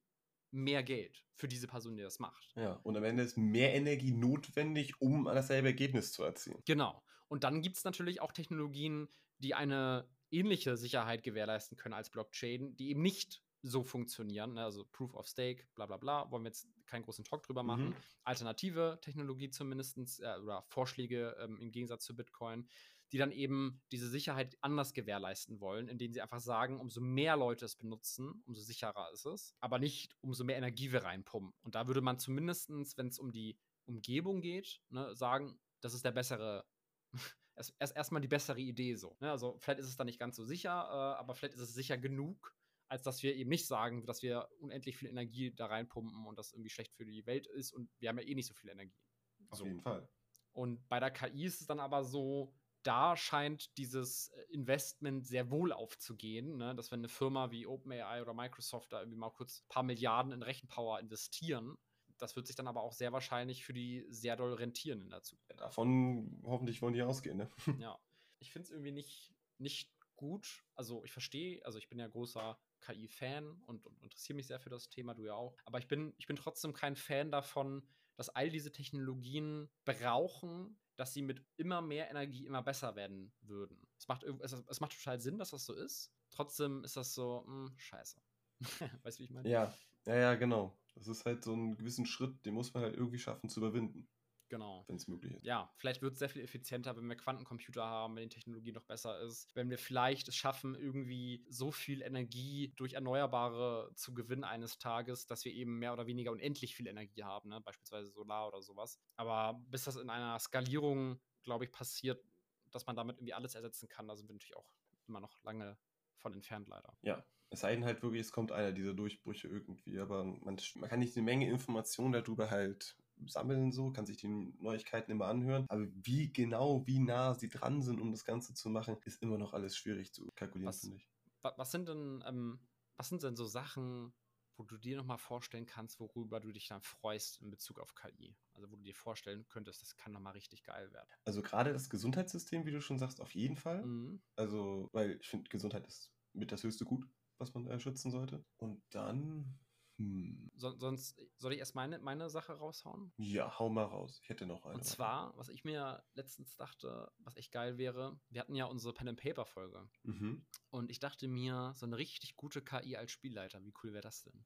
mehr Geld für diese Person, die das macht. Ja, und am Ende ist mehr Energie notwendig, um dasselbe Ergebnis zu erzielen. Genau. Und dann gibt es natürlich auch Technologien, die eine ähnliche Sicherheit gewährleisten können als Blockchain, die eben nicht so funktionieren. Ne? Also Proof of Stake, bla bla bla, wollen wir jetzt keinen großen Talk drüber machen. Mhm. Alternative Technologie zumindest äh, oder Vorschläge ähm, im Gegensatz zu Bitcoin, die dann eben diese Sicherheit anders gewährleisten wollen, indem sie einfach sagen, umso mehr Leute es benutzen, umso sicherer ist es, aber nicht umso mehr Energie wir reinpumpen. Und da würde man zumindest, wenn es um die Umgebung geht, ne, sagen, das ist der bessere erst erstmal die bessere Idee so. Ne? Also vielleicht ist es dann nicht ganz so sicher, äh, aber vielleicht ist es sicher genug, als dass wir eben nicht sagen, dass wir unendlich viel Energie da reinpumpen und das irgendwie schlecht für die Welt ist und wir haben ja eh nicht so viel Energie. Auf so. jeden Fall. Und bei der KI ist es dann aber so, da scheint dieses äh, Investment sehr wohl aufzugehen, ne? dass wenn eine Firma wie OpenAI oder Microsoft da irgendwie mal kurz ein paar Milliarden in Rechenpower investieren, das wird sich dann aber auch sehr wahrscheinlich für die sehr doll rentieren in der Zukunft. Davon hoffentlich wollen die ausgehen, ne? Ja. Ich finde es irgendwie nicht, nicht gut. Also ich verstehe, also ich bin ja großer KI-Fan und, und interessiere mich sehr für das Thema, du ja auch. Aber ich bin, ich bin trotzdem kein Fan davon, dass all diese Technologien brauchen, dass sie mit immer mehr Energie immer besser werden würden. Es macht, es, es macht total Sinn, dass das so ist. Trotzdem ist das so, mh, hm, scheiße. weißt du, wie ich meine? Ja, ja, ja, genau. Das ist halt so ein gewissen Schritt, den muss man halt irgendwie schaffen zu überwinden. Genau. Wenn es möglich ist. Ja, vielleicht wird es sehr viel effizienter, wenn wir Quantencomputer haben, wenn die Technologie noch besser ist. Wenn wir vielleicht es schaffen, irgendwie so viel Energie durch Erneuerbare zu gewinnen eines Tages, dass wir eben mehr oder weniger unendlich viel Energie haben, ne? beispielsweise Solar oder sowas. Aber bis das in einer Skalierung, glaube ich, passiert, dass man damit irgendwie alles ersetzen kann, da sind wir natürlich auch immer noch lange von entfernt, leider. Ja, es sei denn halt wirklich, es kommt einer dieser Durchbrüche irgendwie, aber man, man kann nicht eine Menge Informationen darüber halt sammeln, so, kann sich die Neuigkeiten immer anhören. Aber wie genau, wie nah sie dran sind, um das Ganze zu machen, ist immer noch alles schwierig zu kalkulieren, finde ich. Was sind denn, ähm, was sind denn so Sachen, wo du dir nochmal vorstellen kannst, worüber du dich dann freust in Bezug auf KI? Also wo du dir vorstellen könntest, das kann nochmal richtig geil werden. Also gerade das Gesundheitssystem, wie du schon sagst, auf jeden Fall. Mhm. Also, weil ich finde, Gesundheit ist mit das höchste Gut, was man äh, schützen sollte. Und dann hm. So, sonst soll ich erst meine, meine Sache raushauen? Ja, hau mal raus. Ich hätte noch eine. Und zwar, was ich mir letztens dachte, was echt geil wäre, wir hatten ja unsere Pen and Paper Folge. Mhm. Und ich dachte mir, so eine richtig gute KI als Spielleiter, wie cool wäre das denn?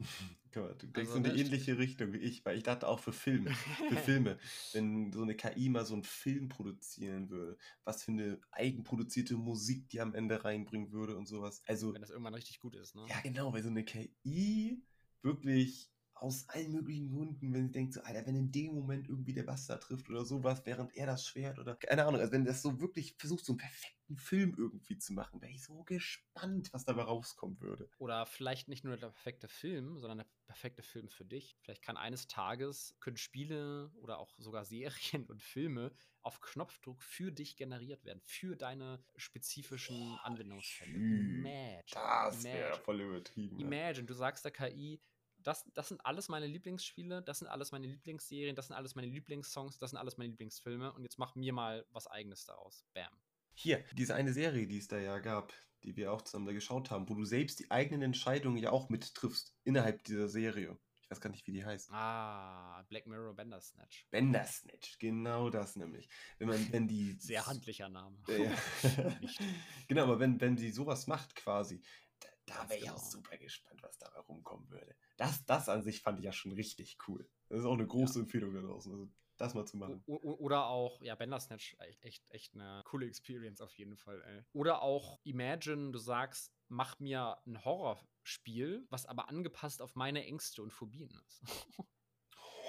du denkst also, in eine ähnliche Richtung wie ich, weil ich dachte auch für Filme, für Filme, wenn so eine KI mal so einen Film produzieren würde, was für eine eigenproduzierte Musik die am Ende reinbringen würde und sowas. Also wenn das irgendwann richtig gut ist, ne? Ja, genau, weil so eine KI wirklich aus allen möglichen Gründen, wenn sie denkt, so, Alter, wenn in dem Moment irgendwie der Bastard trifft oder sowas, während er das Schwert oder keine Ahnung, also wenn das so wirklich versucht, so einen perfekten Film irgendwie zu machen, wäre ich so gespannt, was dabei rauskommen würde. Oder vielleicht nicht nur der perfekte Film, sondern der perfekte Film für dich. Vielleicht kann eines Tages, können Spiele oder auch sogar Serien und Filme auf Knopfdruck für dich generiert werden, für deine spezifischen Anwendungsfälle. Imagine. Das wäre voll übertrieben. Imagine, du sagst der KI, das, das sind alles meine Lieblingsspiele, das sind alles meine Lieblingsserien, das sind alles meine Lieblingssongs, das sind alles meine Lieblingsfilme und jetzt mach mir mal was eigenes daraus. Bam. Hier, diese eine Serie, die es da ja gab, die wir auch zusammen da geschaut haben, wo du selbst die eigenen Entscheidungen ja auch mittriffst innerhalb dieser Serie. Ich weiß gar nicht, wie die heißt. Ah, Black Mirror Bandersnatch. Bandersnatch, genau das nämlich. Wenn man, wenn die. Sehr handlicher Name. Ja. genau, aber wenn, wenn die sowas macht quasi, da wäre ich auch super gespannt, was dabei rumkommen würde. Das, das an sich fand ich ja schon richtig cool. Das ist auch eine große ja. Empfehlung da draußen. Also das mal zu machen. O oder auch, ja, Bandersnatch, echt, echt eine coole Experience auf jeden Fall, ey. Oder auch Imagine, du sagst, mach mir ein Horrorspiel, was aber angepasst auf meine Ängste und Phobien ist.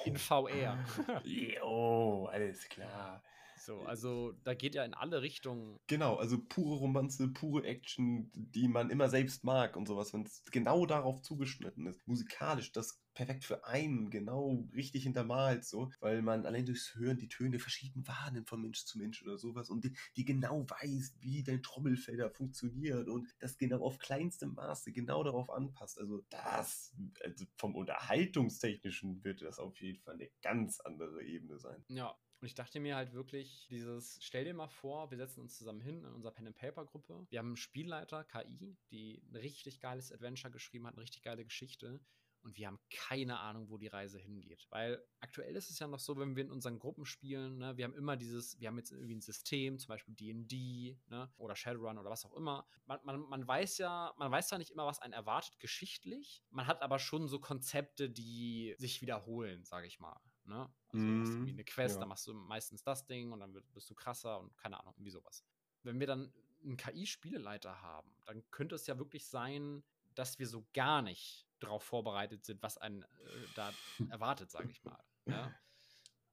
In VR. jo, alles klar. So, also da geht ja in alle Richtungen. Genau, also pure Romanze, pure Action, die man immer selbst mag und sowas, wenn es genau darauf zugeschnitten ist. Musikalisch, das perfekt für einen, genau richtig hintermalt, so, weil man allein durchs Hören die Töne verschieden wahrnimmt von Mensch zu Mensch oder sowas und die, die genau weiß, wie dein Trommelfelder funktioniert und das genau auf kleinstem Maße genau darauf anpasst. Also das, also vom Unterhaltungstechnischen wird das auf jeden Fall eine ganz andere Ebene sein. Ja, und ich dachte mir halt wirklich, dieses, stell dir mal vor, wir setzen uns zusammen hin in unserer Pen-and-Paper-Gruppe. Wir haben einen Spielleiter, KI, die ein richtig geiles Adventure geschrieben hat, eine richtig geile Geschichte und wir haben keine Ahnung, wo die Reise hingeht. Weil aktuell ist es ja noch so, wenn wir in unseren Gruppen spielen, ne, wir haben immer dieses, wir haben jetzt irgendwie ein System, zum Beispiel DD ne, oder Shadowrun oder was auch immer. Man, man, man weiß ja, man weiß ja nicht immer, was einen erwartet geschichtlich. Man hat aber schon so Konzepte, die sich wiederholen, sage ich mal. Ne? Also mm, du hast irgendwie eine Quest, ja. dann machst du meistens das Ding und dann bist du krasser und keine Ahnung, wie sowas. Wenn wir dann einen KI-Spieleleiter haben, dann könnte es ja wirklich sein, dass wir so gar nicht darauf vorbereitet sind, was einen äh, da erwartet, sage ich mal. Ja?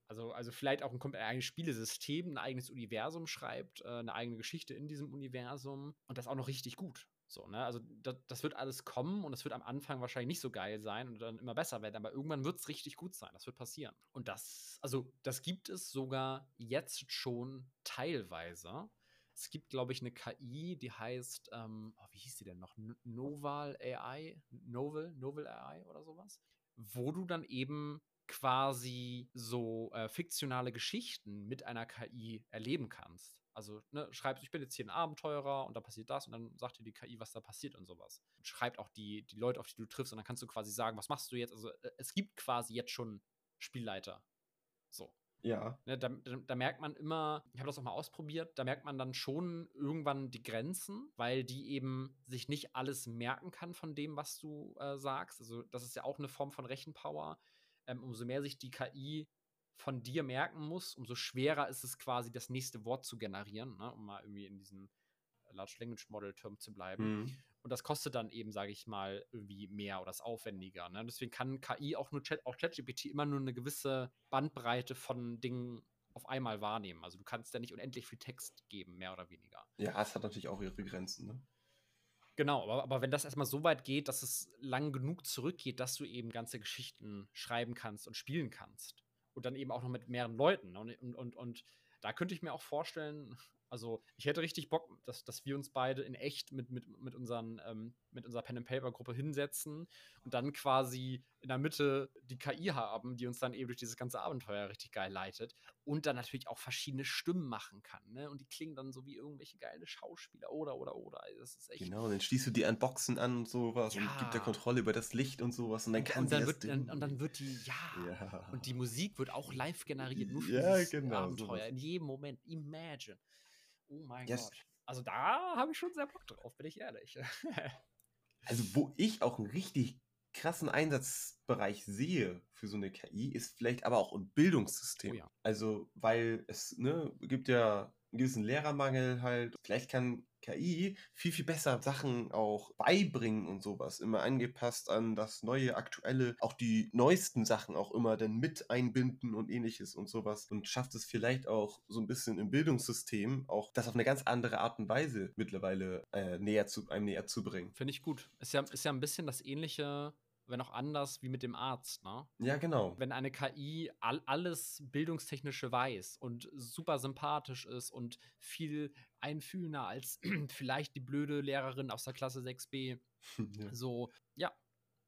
Also, also vielleicht auch ein, ein eigenes Spielesystem, ein eigenes Universum schreibt, äh, eine eigene Geschichte in diesem Universum und das auch noch richtig gut. So, ne? Also das, das wird alles kommen und es wird am Anfang wahrscheinlich nicht so geil sein und dann immer besser werden, aber irgendwann wird es richtig gut sein. Das wird passieren. Und das, also das gibt es sogar jetzt schon teilweise. Es gibt, glaube ich, eine KI, die heißt, ähm, oh, wie hieß die denn noch? Noval AI? Novel? Novel AI oder sowas? Wo du dann eben quasi so äh, fiktionale Geschichten mit einer KI erleben kannst. Also ne, schreibst, ich bin jetzt hier ein Abenteurer und da passiert das und dann sagt dir die KI, was da passiert und sowas. Schreibt auch die, die Leute, auf die du triffst und dann kannst du quasi sagen, was machst du jetzt? Also äh, es gibt quasi jetzt schon Spielleiter. So. Ja. Ne, da, da, da, merkt man immer, ich habe das auch mal ausprobiert, da merkt man dann schon irgendwann die Grenzen, weil die eben sich nicht alles merken kann von dem, was du äh, sagst. Also das ist ja auch eine Form von Rechenpower. Ähm, umso mehr sich die KI von dir merken muss, umso schwerer ist es quasi, das nächste Wort zu generieren, ne, um mal irgendwie in diesen Large Language Model Term zu bleiben. Mhm. Und das kostet dann eben, sage ich mal, irgendwie mehr oder ist aufwendiger. Ne? Deswegen kann KI auch nur Chat, auch ChatGPT immer nur eine gewisse Bandbreite von Dingen auf einmal wahrnehmen. Also du kannst ja nicht unendlich viel Text geben, mehr oder weniger. Ja, es hat natürlich auch ihre Grenzen, ne? Genau, aber, aber wenn das erstmal so weit geht, dass es lang genug zurückgeht, dass du eben ganze Geschichten schreiben kannst und spielen kannst. Und dann eben auch noch mit mehreren Leuten. Ne? Und, und, und, und da könnte ich mir auch vorstellen, also ich hätte richtig Bock, dass, dass wir uns beide in echt mit, mit, mit, unseren, ähm, mit unserer Pen-and-Paper-Gruppe hinsetzen und dann quasi in der Mitte die KI haben, die uns dann eben durch dieses ganze Abenteuer richtig geil leitet und dann natürlich auch verschiedene Stimmen machen kann. Ne? Und die klingen dann so wie irgendwelche geile Schauspieler oder, oder, oder. Das ist echt genau, dann schließt du die an Boxen an und sowas ja. und gibt der Kontrolle über das Licht und sowas und dann kann und dann, wird, dann, und dann wird die, ja. ja. Und die Musik wird auch live generiert, nur für ja, genau, Abenteuer, sowas. in jedem Moment. Imagine. Oh mein yes. Gott. Also da habe ich schon sehr Bock drauf, bin ich ehrlich. also wo ich auch einen richtig krassen Einsatzbereich sehe für so eine KI, ist vielleicht aber auch im Bildungssystem. Oh ja. Also weil es ne, gibt ja einen gewissen Lehrermangel halt. Vielleicht kann KI viel, viel besser Sachen auch beibringen und sowas. Immer angepasst an das neue, aktuelle, auch die neuesten Sachen auch immer dann mit einbinden und ähnliches und sowas. Und schafft es vielleicht auch so ein bisschen im Bildungssystem auch das auf eine ganz andere Art und Weise mittlerweile äh, näher zu, einem näher zu bringen. Finde ich gut. Ist ja, ist ja ein bisschen das ähnliche wenn auch anders wie mit dem Arzt, ne? Ja, genau. Wenn eine KI all, alles Bildungstechnische weiß und super sympathisch ist und viel einfühlender als vielleicht die blöde Lehrerin aus der Klasse 6b. ja. So, ja,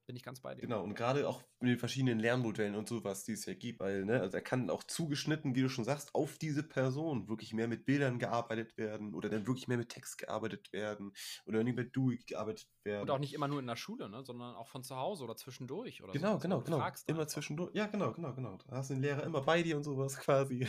bin ich ganz bei dir. Genau, und gerade auch mit den verschiedenen Lernmodellen und sowas, die es ja gibt, weil, ne, also er kann auch zugeschnitten, wie du schon sagst, auf diese Person wirklich mehr mit Bildern gearbeitet werden oder dann wirklich mehr mit Text gearbeitet werden oder nicht mit DUI gearbeitet werden. Und auch nicht immer nur in der Schule, ne, sondern auch von zu Hause oder zwischendurch oder Genau, so. genau, genau. Immer einfach. zwischendurch. Ja, genau, genau, genau. Da hast du den Lehrer immer bei dir und sowas quasi.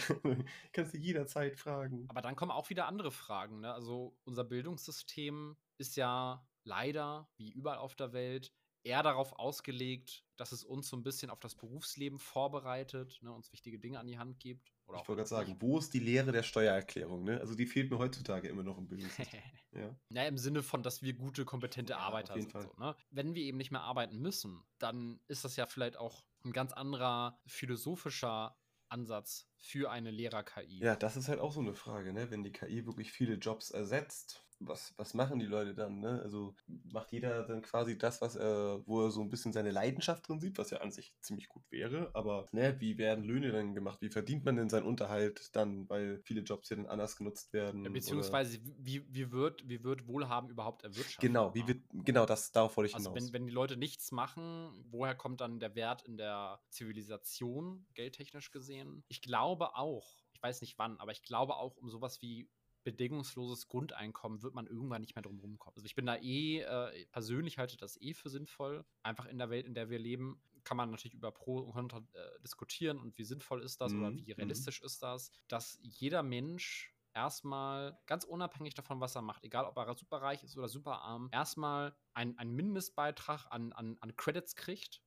Kannst du jederzeit fragen. Aber dann kommen auch wieder andere Fragen, ne? Also unser Bildungssystem ist ja leider, wie überall auf der Welt, eher darauf ausgelegt, dass es uns so ein bisschen auf das Berufsleben vorbereitet, ne, uns wichtige Dinge an die Hand gibt. ich wollte gerade sagen, wo ist die Lehre der Steuererklärung? Ne? Also die fehlt mir heutzutage immer noch im Bildungssystem. ja. ja, im Sinne von, dass wir gute, kompetente ja, Arbeiter sind. So, ne? Wenn wir eben nicht mehr arbeiten müssen, dann ist das ja vielleicht auch ein ganz anderer philosophischer Ansatz für eine Lehrer-KI? Ja, das ist halt auch so eine Frage, ne? Wenn die KI wirklich viele Jobs ersetzt, was, was machen die Leute dann? Ne? Also macht jeder dann quasi das, was er, wo er so ein bisschen seine Leidenschaft drin sieht, was ja an sich ziemlich gut wäre. Aber ne, wie werden Löhne dann gemacht? Wie verdient man denn seinen Unterhalt dann, weil viele Jobs hier dann anders genutzt werden? Ja, beziehungsweise wie, wie, wird, wie wird Wohlhaben überhaupt erwirtschaftet? Genau, wie wird, genau das, darauf wollte ich also hinaus. Wenn, wenn die Leute nichts machen, woher kommt dann der Wert in der Zivilisation, geldtechnisch gesehen? Ich glaube auch, ich weiß nicht wann, aber ich glaube auch um sowas wie bedingungsloses Grundeinkommen wird man irgendwann nicht mehr drum rumkommen. Also ich bin da eh, äh, persönlich halte das eh für sinnvoll. Einfach in der Welt, in der wir leben, kann man natürlich über Pro und Contra äh, diskutieren und wie sinnvoll ist das mhm. oder wie mhm. realistisch mhm. ist das, dass jeder Mensch erstmal ganz unabhängig davon, was er macht, egal ob er super reich ist oder super arm, erstmal einen Mindestbeitrag an, an, an Credits kriegt,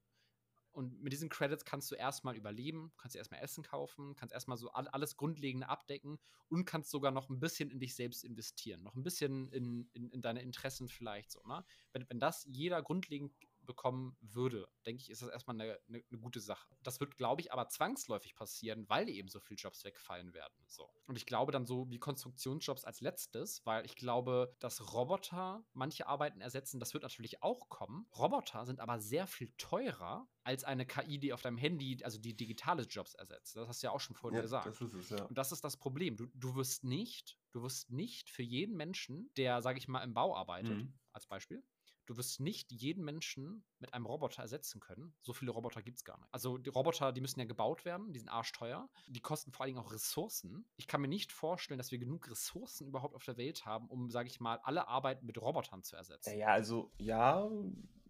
und mit diesen Credits kannst du erstmal überleben, kannst dir erstmal Essen kaufen, kannst erstmal so alles Grundlegende abdecken und kannst sogar noch ein bisschen in dich selbst investieren. Noch ein bisschen in, in, in deine Interessen vielleicht so. Ne? Wenn, wenn das jeder grundlegend bekommen würde, denke ich, ist das erstmal eine, eine, eine gute Sache. Das wird, glaube ich, aber zwangsläufig passieren, weil eben so viele Jobs wegfallen werden. So. Und ich glaube dann so wie Konstruktionsjobs als letztes, weil ich glaube, dass Roboter manche Arbeiten ersetzen, das wird natürlich auch kommen. Roboter sind aber sehr viel teurer als eine KI, die auf deinem Handy, also die digitale Jobs ersetzt. Das hast du ja auch schon vorhin ja, gesagt. Das ist es, ja. Und das ist das Problem. Du, du wirst nicht, du wirst nicht für jeden Menschen, der, sage ich mal, im Bau arbeitet, mhm. als Beispiel, du wirst nicht jeden Menschen mit einem Roboter ersetzen können. So viele Roboter gibt es gar nicht. Also die Roboter, die müssen ja gebaut werden, die sind arschteuer. Die kosten vor allen Dingen auch Ressourcen. Ich kann mir nicht vorstellen, dass wir genug Ressourcen überhaupt auf der Welt haben, um, sage ich mal, alle Arbeiten mit Robotern zu ersetzen. Ja, also ja,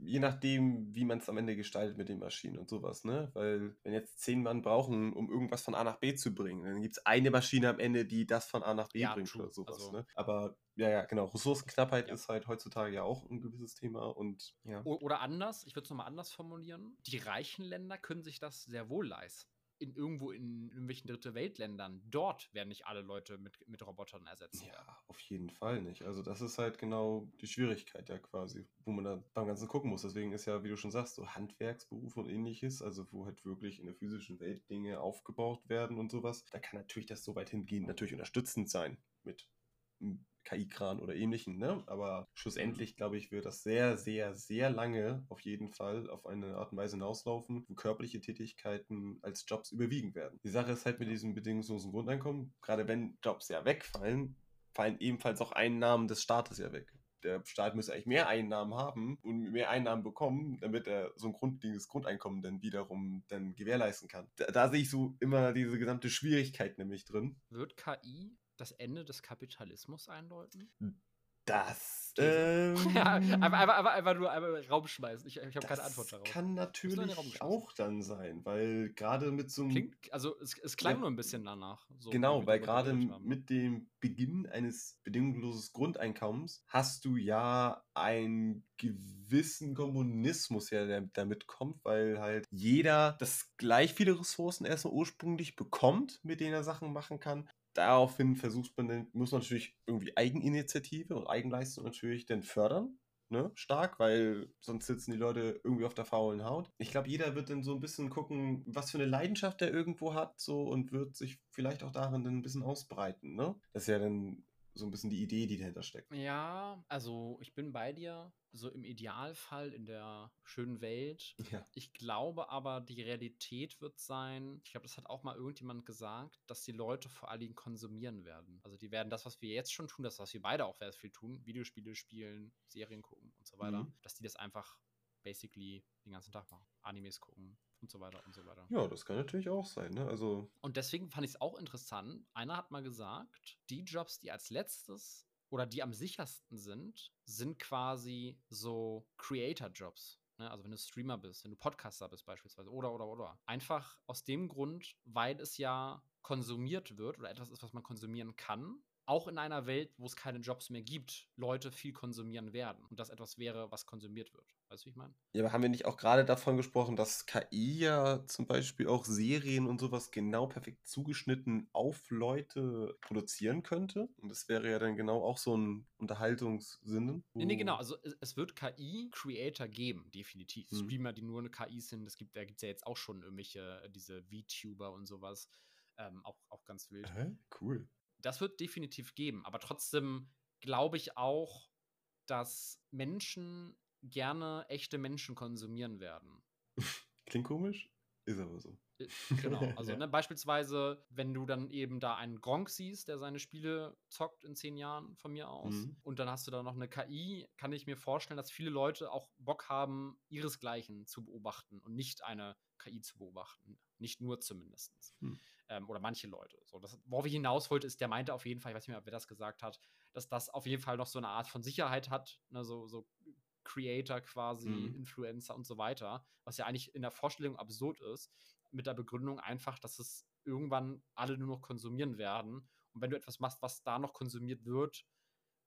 je nachdem, wie man es am Ende gestaltet mit den Maschinen und sowas, ne? Weil wenn jetzt zehn Mann brauchen, um irgendwas von A nach B zu bringen, dann gibt es eine Maschine am Ende, die das von A nach B ja, bringt true. oder sowas, also, ne? Aber ja, ja, genau. Ressourcenknappheit ja. ist halt heutzutage ja auch ein gewisses Thema und ja. Oder anders, ich würde es nochmal anders formulieren. Die reichen Länder können sich das sehr wohl leisten in irgendwo in irgendwelchen dritte Weltländern, dort werden nicht alle Leute mit, mit Robotern ersetzt. Ja, auf jeden Fall nicht. Also das ist halt genau die Schwierigkeit ja quasi, wo man da beim Ganzen gucken muss. Deswegen ist ja, wie du schon sagst, so Handwerksberufe und ähnliches, also wo halt wirklich in der physischen Welt Dinge aufgebaut werden und sowas, da kann natürlich das so weit hingehend natürlich unterstützend sein mit KI-Kran oder ähnlichen, ne? Aber schlussendlich, glaube ich, wird das sehr, sehr, sehr lange auf jeden Fall auf eine Art und Weise hinauslaufen, wo körperliche Tätigkeiten als Jobs überwiegen werden. Die Sache ist halt mit diesem bedingungslosen Grundeinkommen, gerade wenn Jobs ja wegfallen, fallen ebenfalls auch Einnahmen des Staates ja weg der Staat müsste eigentlich mehr Einnahmen haben und mehr Einnahmen bekommen, damit er so ein grundlegendes Grundeinkommen dann wiederum dann gewährleisten kann. Da, da, sehe ich so immer diese gesamte Schwierigkeit nämlich drin. Wird KI das Ende des Kapitalismus einläuten? Das. Ähm, ja, einfach, einfach, einfach, nur einmal Raum schmeißen. Ich, ich habe keine Antwort darauf. Kann natürlich auch dann sein, weil gerade mit so einem. Klingt, also es, es klang ja, nur ein bisschen danach. So genau, weil gerade mit dem Beginn eines bedingungslosen Grundeinkommens hast du ja einen gewissen Kommunismus, ja, der damit kommt, weil halt jeder das gleich viele Ressourcen erstmal ursprünglich bekommt, mit denen er Sachen machen kann, daraufhin versucht man, muss man natürlich irgendwie Eigeninitiative und Eigenleistung natürlich dann fördern. Ne, stark, weil sonst sitzen die Leute irgendwie auf der faulen Haut. Ich glaube, jeder wird dann so ein bisschen gucken, was für eine Leidenschaft er irgendwo hat, so und wird sich vielleicht auch darin dann ein bisschen ausbreiten. Ne? Das ist ja dann so ein bisschen die Idee, die dahinter steckt. Ja, also ich bin bei dir, so im Idealfall in der schönen Welt. Ja. Ich glaube aber, die Realität wird sein, ich glaube, das hat auch mal irgendjemand gesagt, dass die Leute vor allen Dingen konsumieren werden. Also die werden das, was wir jetzt schon tun, das, was wir beide auch sehr viel tun, Videospiele spielen, Serien gucken und so weiter, mhm. dass die das einfach basically den ganzen Tag machen. Animes gucken, und so weiter und so weiter. Ja, das kann natürlich auch sein, ne? Also. Und deswegen fand ich es auch interessant. Einer hat mal gesagt, die Jobs, die als letztes oder die am sichersten sind, sind quasi so Creator-Jobs. Ne? Also wenn du Streamer bist, wenn du Podcaster bist beispielsweise oder oder oder. Einfach aus dem Grund, weil es ja konsumiert wird oder etwas ist, was man konsumieren kann, auch in einer Welt, wo es keine Jobs mehr gibt, Leute viel konsumieren werden und das etwas wäre, was konsumiert wird. Weißt du, wie ich meine? Ja, aber haben wir nicht auch gerade davon gesprochen, dass KI ja zum Beispiel auch Serien und sowas genau perfekt zugeschnitten auf Leute produzieren könnte? Und das wäre ja dann genau auch so ein Unterhaltungssinnen. Nee, nee, genau. Also es, wird KI-Creator geben, definitiv. Hm. Streamer, die nur eine KI sind. Es gibt, da gibt es ja jetzt auch schon irgendwelche, äh, diese VTuber und sowas. Ähm, auch, auch ganz wild. Hä? Cool. Das wird definitiv geben. Aber trotzdem glaube ich auch, dass Menschen gerne echte Menschen konsumieren werden. Klingt komisch, ist aber so. Äh, Genau, also Ja. ne, beispielsweise, wenn du dann eben da einen Gronk siehst, der seine Spiele zockt in zehn Jahren von mir aus, Mhm. und dann hast du da noch eine KI, kann ich mir vorstellen, dass viele Leute auch Bock haben, ihresgleichen zu beobachten und nicht eine KI zu beobachten. Nicht nur zumindest. Hm. Ähm, oder manche Leute. So, das, worauf ich hinaus wollte, ist, der meinte auf jeden Fall, ich weiß nicht mehr, wer das gesagt hat, dass das auf jeden Fall noch so eine Art von Sicherheit hat, ne, so, so Creator quasi, Mhm. Influencer und so weiter, was ja eigentlich in der Vorstellung absurd ist, mit der Begründung einfach, dass es irgendwann alle nur noch konsumieren werden. Und wenn du etwas machst, was da noch konsumiert wird,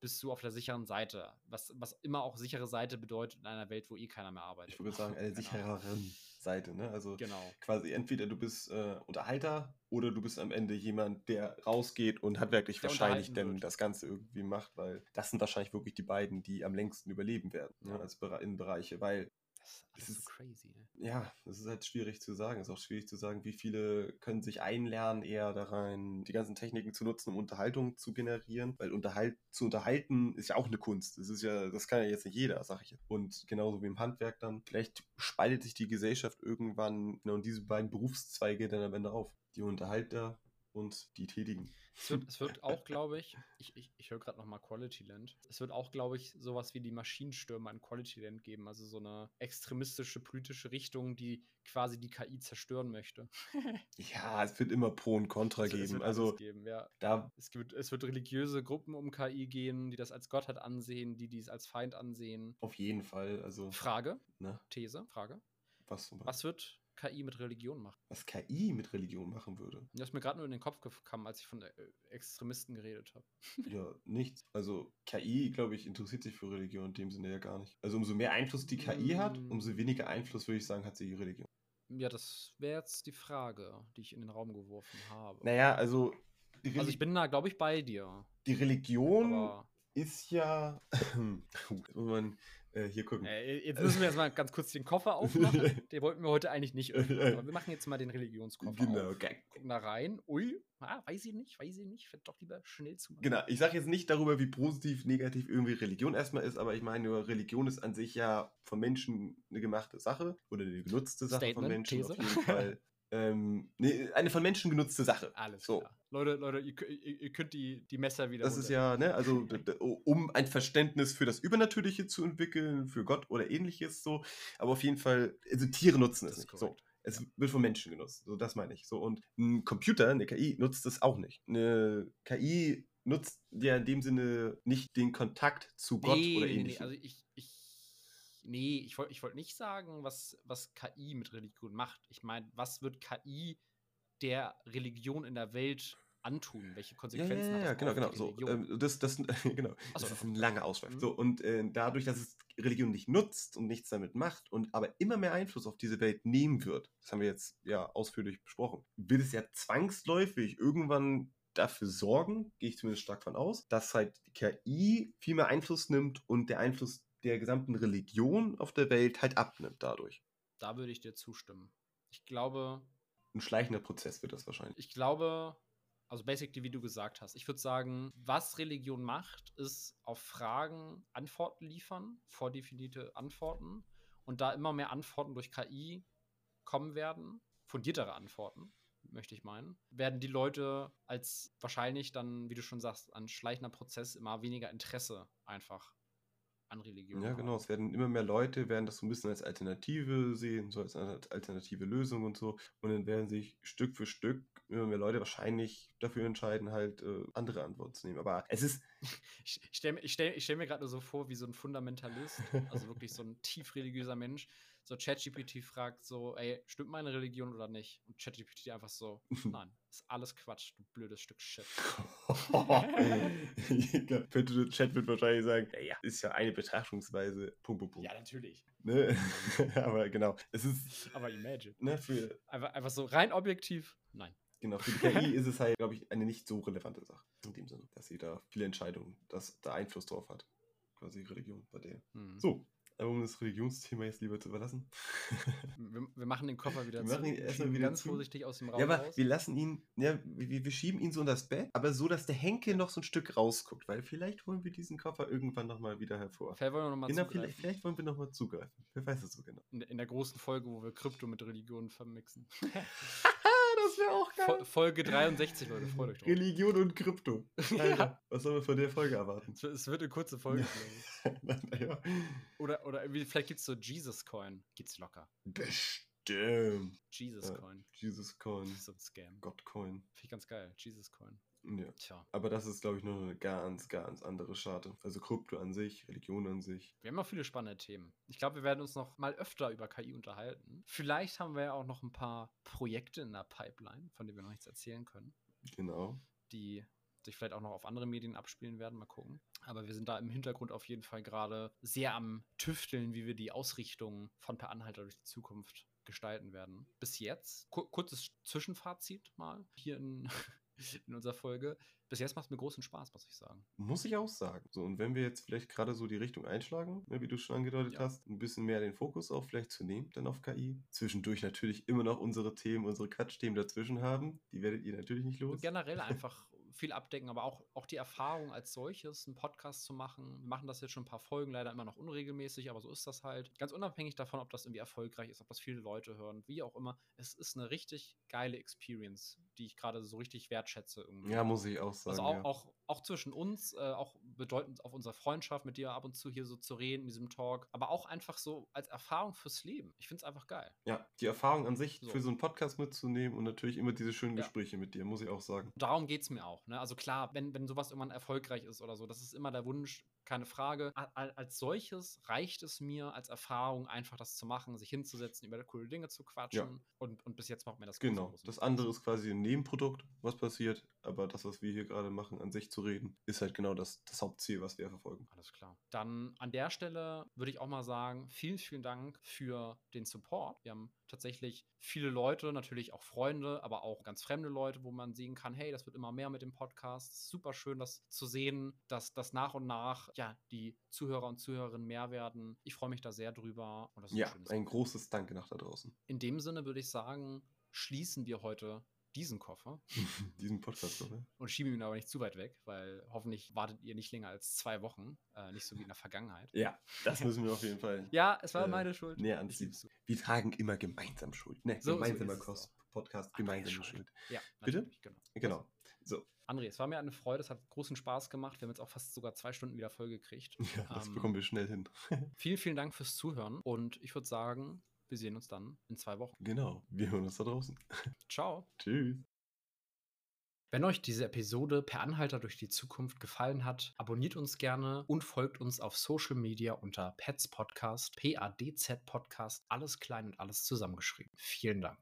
bist du auf der sicheren Seite. Was, was immer auch sichere Seite bedeutet in einer Welt, wo eh keiner mehr arbeitet. Ich würde sagen, eine sichereren Seite, ne? Also Genau. quasi entweder du bist äh, Unterhalter oder du bist am Ende jemand, der rausgeht und handwerklich Der wahrscheinlich dann wird. das Ganze irgendwie macht, weil das sind wahrscheinlich wirklich die beiden, die am längsten überleben werden, ne? Als Bere in Bereiche, weil Das ist alles Es so crazy. Ne? ja, es ist halt schwierig zu sagen. Es ist auch schwierig zu sagen, wie viele können sich einlernen, eher da rein, die ganzen Techniken zu nutzen, um Unterhaltung zu generieren. Weil unterhalt, zu unterhalten ist ja auch eine Kunst. Das ist ja, das kann ja jetzt nicht jeder, sag ich jetzt. Und genauso wie im Handwerk dann. Vielleicht spaltet sich die Gesellschaft irgendwann genau diese beiden Berufszweige dann am Ende auf. Die Unterhalter und die Tätigen. Es wird, es wird auch, glaube ich, ich, ich, ich höre gerade nochmal Quality Land. Es wird auch, glaube ich, sowas wie die Maschinenstürme in Quality Land geben. Also so eine extremistische politische Richtung, die quasi die KI zerstören möchte. Ja, es wird immer Pro und Contra geben. wird Also geben, ja. da Es wird, es wird religiöse Gruppen um KI gehen, die das als Gottheit ansehen, die dies als Feind ansehen. auf jeden Fall. Also, Frage, ne? These, Frage. Was, Was wird KI mit Religion machen? was KI mit Religion machen würde. Das ist mir gerade nur in den Kopf gekommen, als ich von äh, Extremisten geredet habe. Ja, nichts. Also KI, glaube ich, interessiert sich für Religion in dem Sinne ja gar nicht. Also umso mehr Einfluss die KI hat, Mm. umso weniger Einfluss, würde ich sagen, hat sie die Religion. Ja, das wäre jetzt die Frage, die ich in den Raum geworfen habe. Naja, also Also ich bin da, glaube ich, bei dir. die Religion Aber ist ja. Muss man äh, hier gucken. äh, jetzt müssen wir jetzt mal ganz kurz den Koffer aufmachen. Den wollten wir heute eigentlich nicht öffnen. Aber wir machen jetzt mal den Religionskoffer genau, auf. ge- Gucken da rein. Ui, ah, weiß ich nicht, weiß ich nicht. Ich doch lieber schnell zu. genau. Ich sage jetzt nicht darüber, wie positiv, negativ irgendwie Religion erstmal ist, aber ich meine, nur Religion ist an sich ja von Menschen eine gemachte Sache oder eine genutzte Sache von Statement, Menschen These. auf jeden Fall. ähm, nee, eine von Menschen genutzte Sache. Alles So. klar. Leute, Leute, ihr, ihr, könnt die, die Messer wieder. Das ist ja, ne, also um ein Verständnis für das Übernatürliche zu entwickeln, für Gott oder ähnliches so. Aber auf jeden Fall, also Tiere nutzen es Das nicht. So. Es wird von Menschen genutzt. So, das meine ich. So. Und ein Computer, eine KI, nutzt es auch nicht. Eine KI nutzt ja in dem Sinne nicht den Kontakt zu Gott nee, oder nee, nee, ähnlichem. Also ich, nee, ich wollte ich wollt nicht sagen, was, was KI mit Religion macht. Ich meine, was wird KI der Religion in der Welt antun? Welche ja, ja, Konsequenzen ja, hat ja, das genau, auf genau. die So, ähm, das, das, genau. Ach so, das ist ein langer Ausschweif. Mhm. So, und äh, dadurch, dass es Religion nicht nutzt und nichts damit macht und aber immer mehr Einfluss auf diese Welt nehmen wird, das haben wir jetzt ja ausführlich besprochen, wird es ja zwangsläufig irgendwann dafür sorgen, gehe ich zumindest stark von aus, dass halt KI viel mehr Einfluss nimmt und der Einfluss der gesamten Religion auf der Welt halt abnimmt dadurch. Da würde ich dir zustimmen. Ich glaube, Ein schleichender Prozess wird das wahrscheinlich. ich glaube, also basically, wie du gesagt hast, ich würde sagen, was Religion macht, ist auf Fragen Antworten liefern, vordefinierte Antworten. Und da immer mehr Antworten durch KI kommen werden, fundiertere Antworten, möchte ich meinen, werden die Leute als wahrscheinlich dann, wie du schon sagst, ein schleichender Prozess immer weniger Interesse einfach an Religion. Ja, haben. genau. Es werden immer mehr Leute, werden das so ein bisschen als Alternative sehen, so als eine alternative Lösung und so. Und dann werden sich Stück für Stück immer mehr Leute wahrscheinlich dafür entscheiden, halt äh, andere Antworten zu nehmen. Aber es ist, Ich, ich stelle ich stell, ich stell mir gerade nur so vor, wie so ein Fundamentalist, also wirklich so ein tief religiöser Mensch, so ChatGPT fragt so, ey, stimmt meine Religion oder nicht? Und ChatGPT einfach so, nein, ist alles Quatsch, du blödes Stück Shit. Könnte Chat wird wahrscheinlich sagen, ja, ist ja eine Betrachtungsweise, Punkt, Punkt, Punkt. Ja, natürlich. Ne? Aber genau, es ist, Aber imagine. ne, für, Einfach, einfach so rein objektiv, nein. genau, für die KI ist es halt, glaube ich, eine nicht so relevante Sache. In dem Sinne, dass sie da viele Entscheidungen, dass da Einfluss drauf hat. Quasi Religion bei der. Hm. So, aber um das Religionsthema jetzt lieber zu überlassen. Wir, wir machen den Koffer wieder Wir zu. machen ihn erstmal wieder ganz zu. vorsichtig aus dem Raum Ja, aber raus. wir lassen ihn, ja, wir, wir schieben ihn so in das Bett, aber so, dass der Henkel noch so ein Stück rausguckt, weil vielleicht holen wir diesen Koffer irgendwann nochmal wieder hervor. Vielleicht wollen wir nochmal Genau, zugreifen. vielleicht, vielleicht wollen wir nochmal zugreifen. Wer weiß es so genau. In, in der großen Folge, wo wir Krypto mit Religion vermixen. das wäre auch Fol Folge 63, Leute, freut euch drauf. Religion und Krypto. Alter, was sollen wir von der Folge erwarten? Es wird- eine kurze Folge, glaube ich. naja, Oder, oder vielleicht gibt es so Jesus Coin. Gibt's locker. bestimmt. Jesus Ja. Coin. Jesus Coin, So ein Scam. God Coin. Finde ich ganz geil. Jesus Coin. Ja. Tja. Aber das ist, glaube ich, nur eine ganz, ganz andere Scharte. Also Krypto an sich, Religion an sich. Wir haben noch viele spannende Themen. Ich glaube, wir werden uns noch mal öfter über KI unterhalten. Vielleicht haben wir ja auch noch ein paar Projekte in der Pipeline, von denen wir noch nichts erzählen können, Genau. die sich vielleicht auch noch auf andere Medien abspielen werden. Mal gucken. Aber wir sind da im Hintergrund auf jeden Fall gerade sehr am Tüfteln, wie wir die Ausrichtung von Per Anhalter durch die Zukunft gestalten werden. Bis jetzt, ku kurzes Zwischenfazit mal hier in, in unserer Folge. Bis jetzt macht es mir großen Spaß, muss ich sagen. Muss ich auch sagen. So, und wenn wir jetzt vielleicht gerade so die Richtung einschlagen, ne, wie du schon angedeutet Ja. hast, ein bisschen mehr den Fokus auch vielleicht zu nehmen, dann auf KI. Zwischendurch natürlich immer noch unsere Themen, unsere Quatsch-Themen dazwischen haben. Die werdet ihr natürlich nicht los. Und generell einfach viel abdecken, aber auch, auch die Erfahrung als solches, einen Podcast zu machen. Wir machen das jetzt schon ein paar Folgen, leider immer noch unregelmäßig, aber so ist das halt. Ganz unabhängig davon, ob das irgendwie erfolgreich ist, ob das viele Leute hören, wie auch immer. Es ist eine richtig geile Experience, die ich gerade so richtig wertschätze irgendwie. Ja, muss ich auch sagen. Also auch, ja. auch, auch zwischen uns, äh, auch bedeutend auf unserer Freundschaft, mit dir ab und zu hier so zu reden in diesem Talk, aber auch einfach so als Erfahrung fürs Leben. Ich finde es einfach geil. ja, die Erfahrung an sich So. für so einen Podcast mitzunehmen und natürlich immer diese schönen Ja. Gespräche mit dir, muss ich auch sagen. Darum geht es mir auch. Ne? Also klar, wenn, wenn sowas irgendwann erfolgreich ist oder so, das ist immer der Wunsch, keine Frage. Als solches reicht es mir als Erfahrung, einfach das zu machen, sich hinzusetzen, über coole Dinge zu quatschen. Und, und bis jetzt macht mir das Genau. Das andere ist quasi ein Nebenprodukt, was passiert. Aber das, was wir hier gerade machen, an sich zu reden, ist halt genau das, das Hauptziel, was wir verfolgen. Alles klar. Dann an der Stelle würde ich auch mal sagen, vielen, vielen Dank für den Support. Wir haben tatsächlich viele Leute, natürlich auch Freunde, aber auch ganz fremde Leute, wo man sehen kann, hey, das wird immer mehr mit dem Podcast. Super schön, das zu sehen, dass das nach und nach ja die Zuhörer und Zuhörerinnen mehr werden. Ich freue mich da sehr drüber. Und das ist Ja, ein Gefühl. großes Danke nach da draußen. In dem Sinne würde ich sagen, schließen wir heute diesen Koffer Diesen Podcast noch, ne? und schieben ihn aber nicht zu weit weg, weil hoffentlich wartet ihr nicht länger als zwei Wochen, äh, nicht so wie in der Vergangenheit. Ja, das müssen wir auf jeden Fall Ja, es war Äh, meine Schuld. Ich anziehen. Wir tragen immer gemeinsam Schuld. Ne, So- so gemeinsamer auch. Podcast, gemeinsame Schuld. Ja, Bitte? genau. Genau. So, André, es war mir eine Freude, es hat großen Spaß gemacht. Wir haben jetzt auch fast sogar zwei Stunden wieder voll gekriegt. ja, das Ähm, bekommen wir schnell hin. Vielen, vielen Dank fürs Zuhören und ich würde sagen, wir sehen uns dann in zwei Wochen. genau, wir hören uns da draußen. Ciao. Tschüss. Wenn euch diese Episode per Anhalter durch die Zukunft gefallen hat, abonniert uns gerne und folgt uns auf Social Media unter Pets Podcast, P-A-D-Z Podcast, alles klein und alles zusammengeschrieben. Vielen Dank.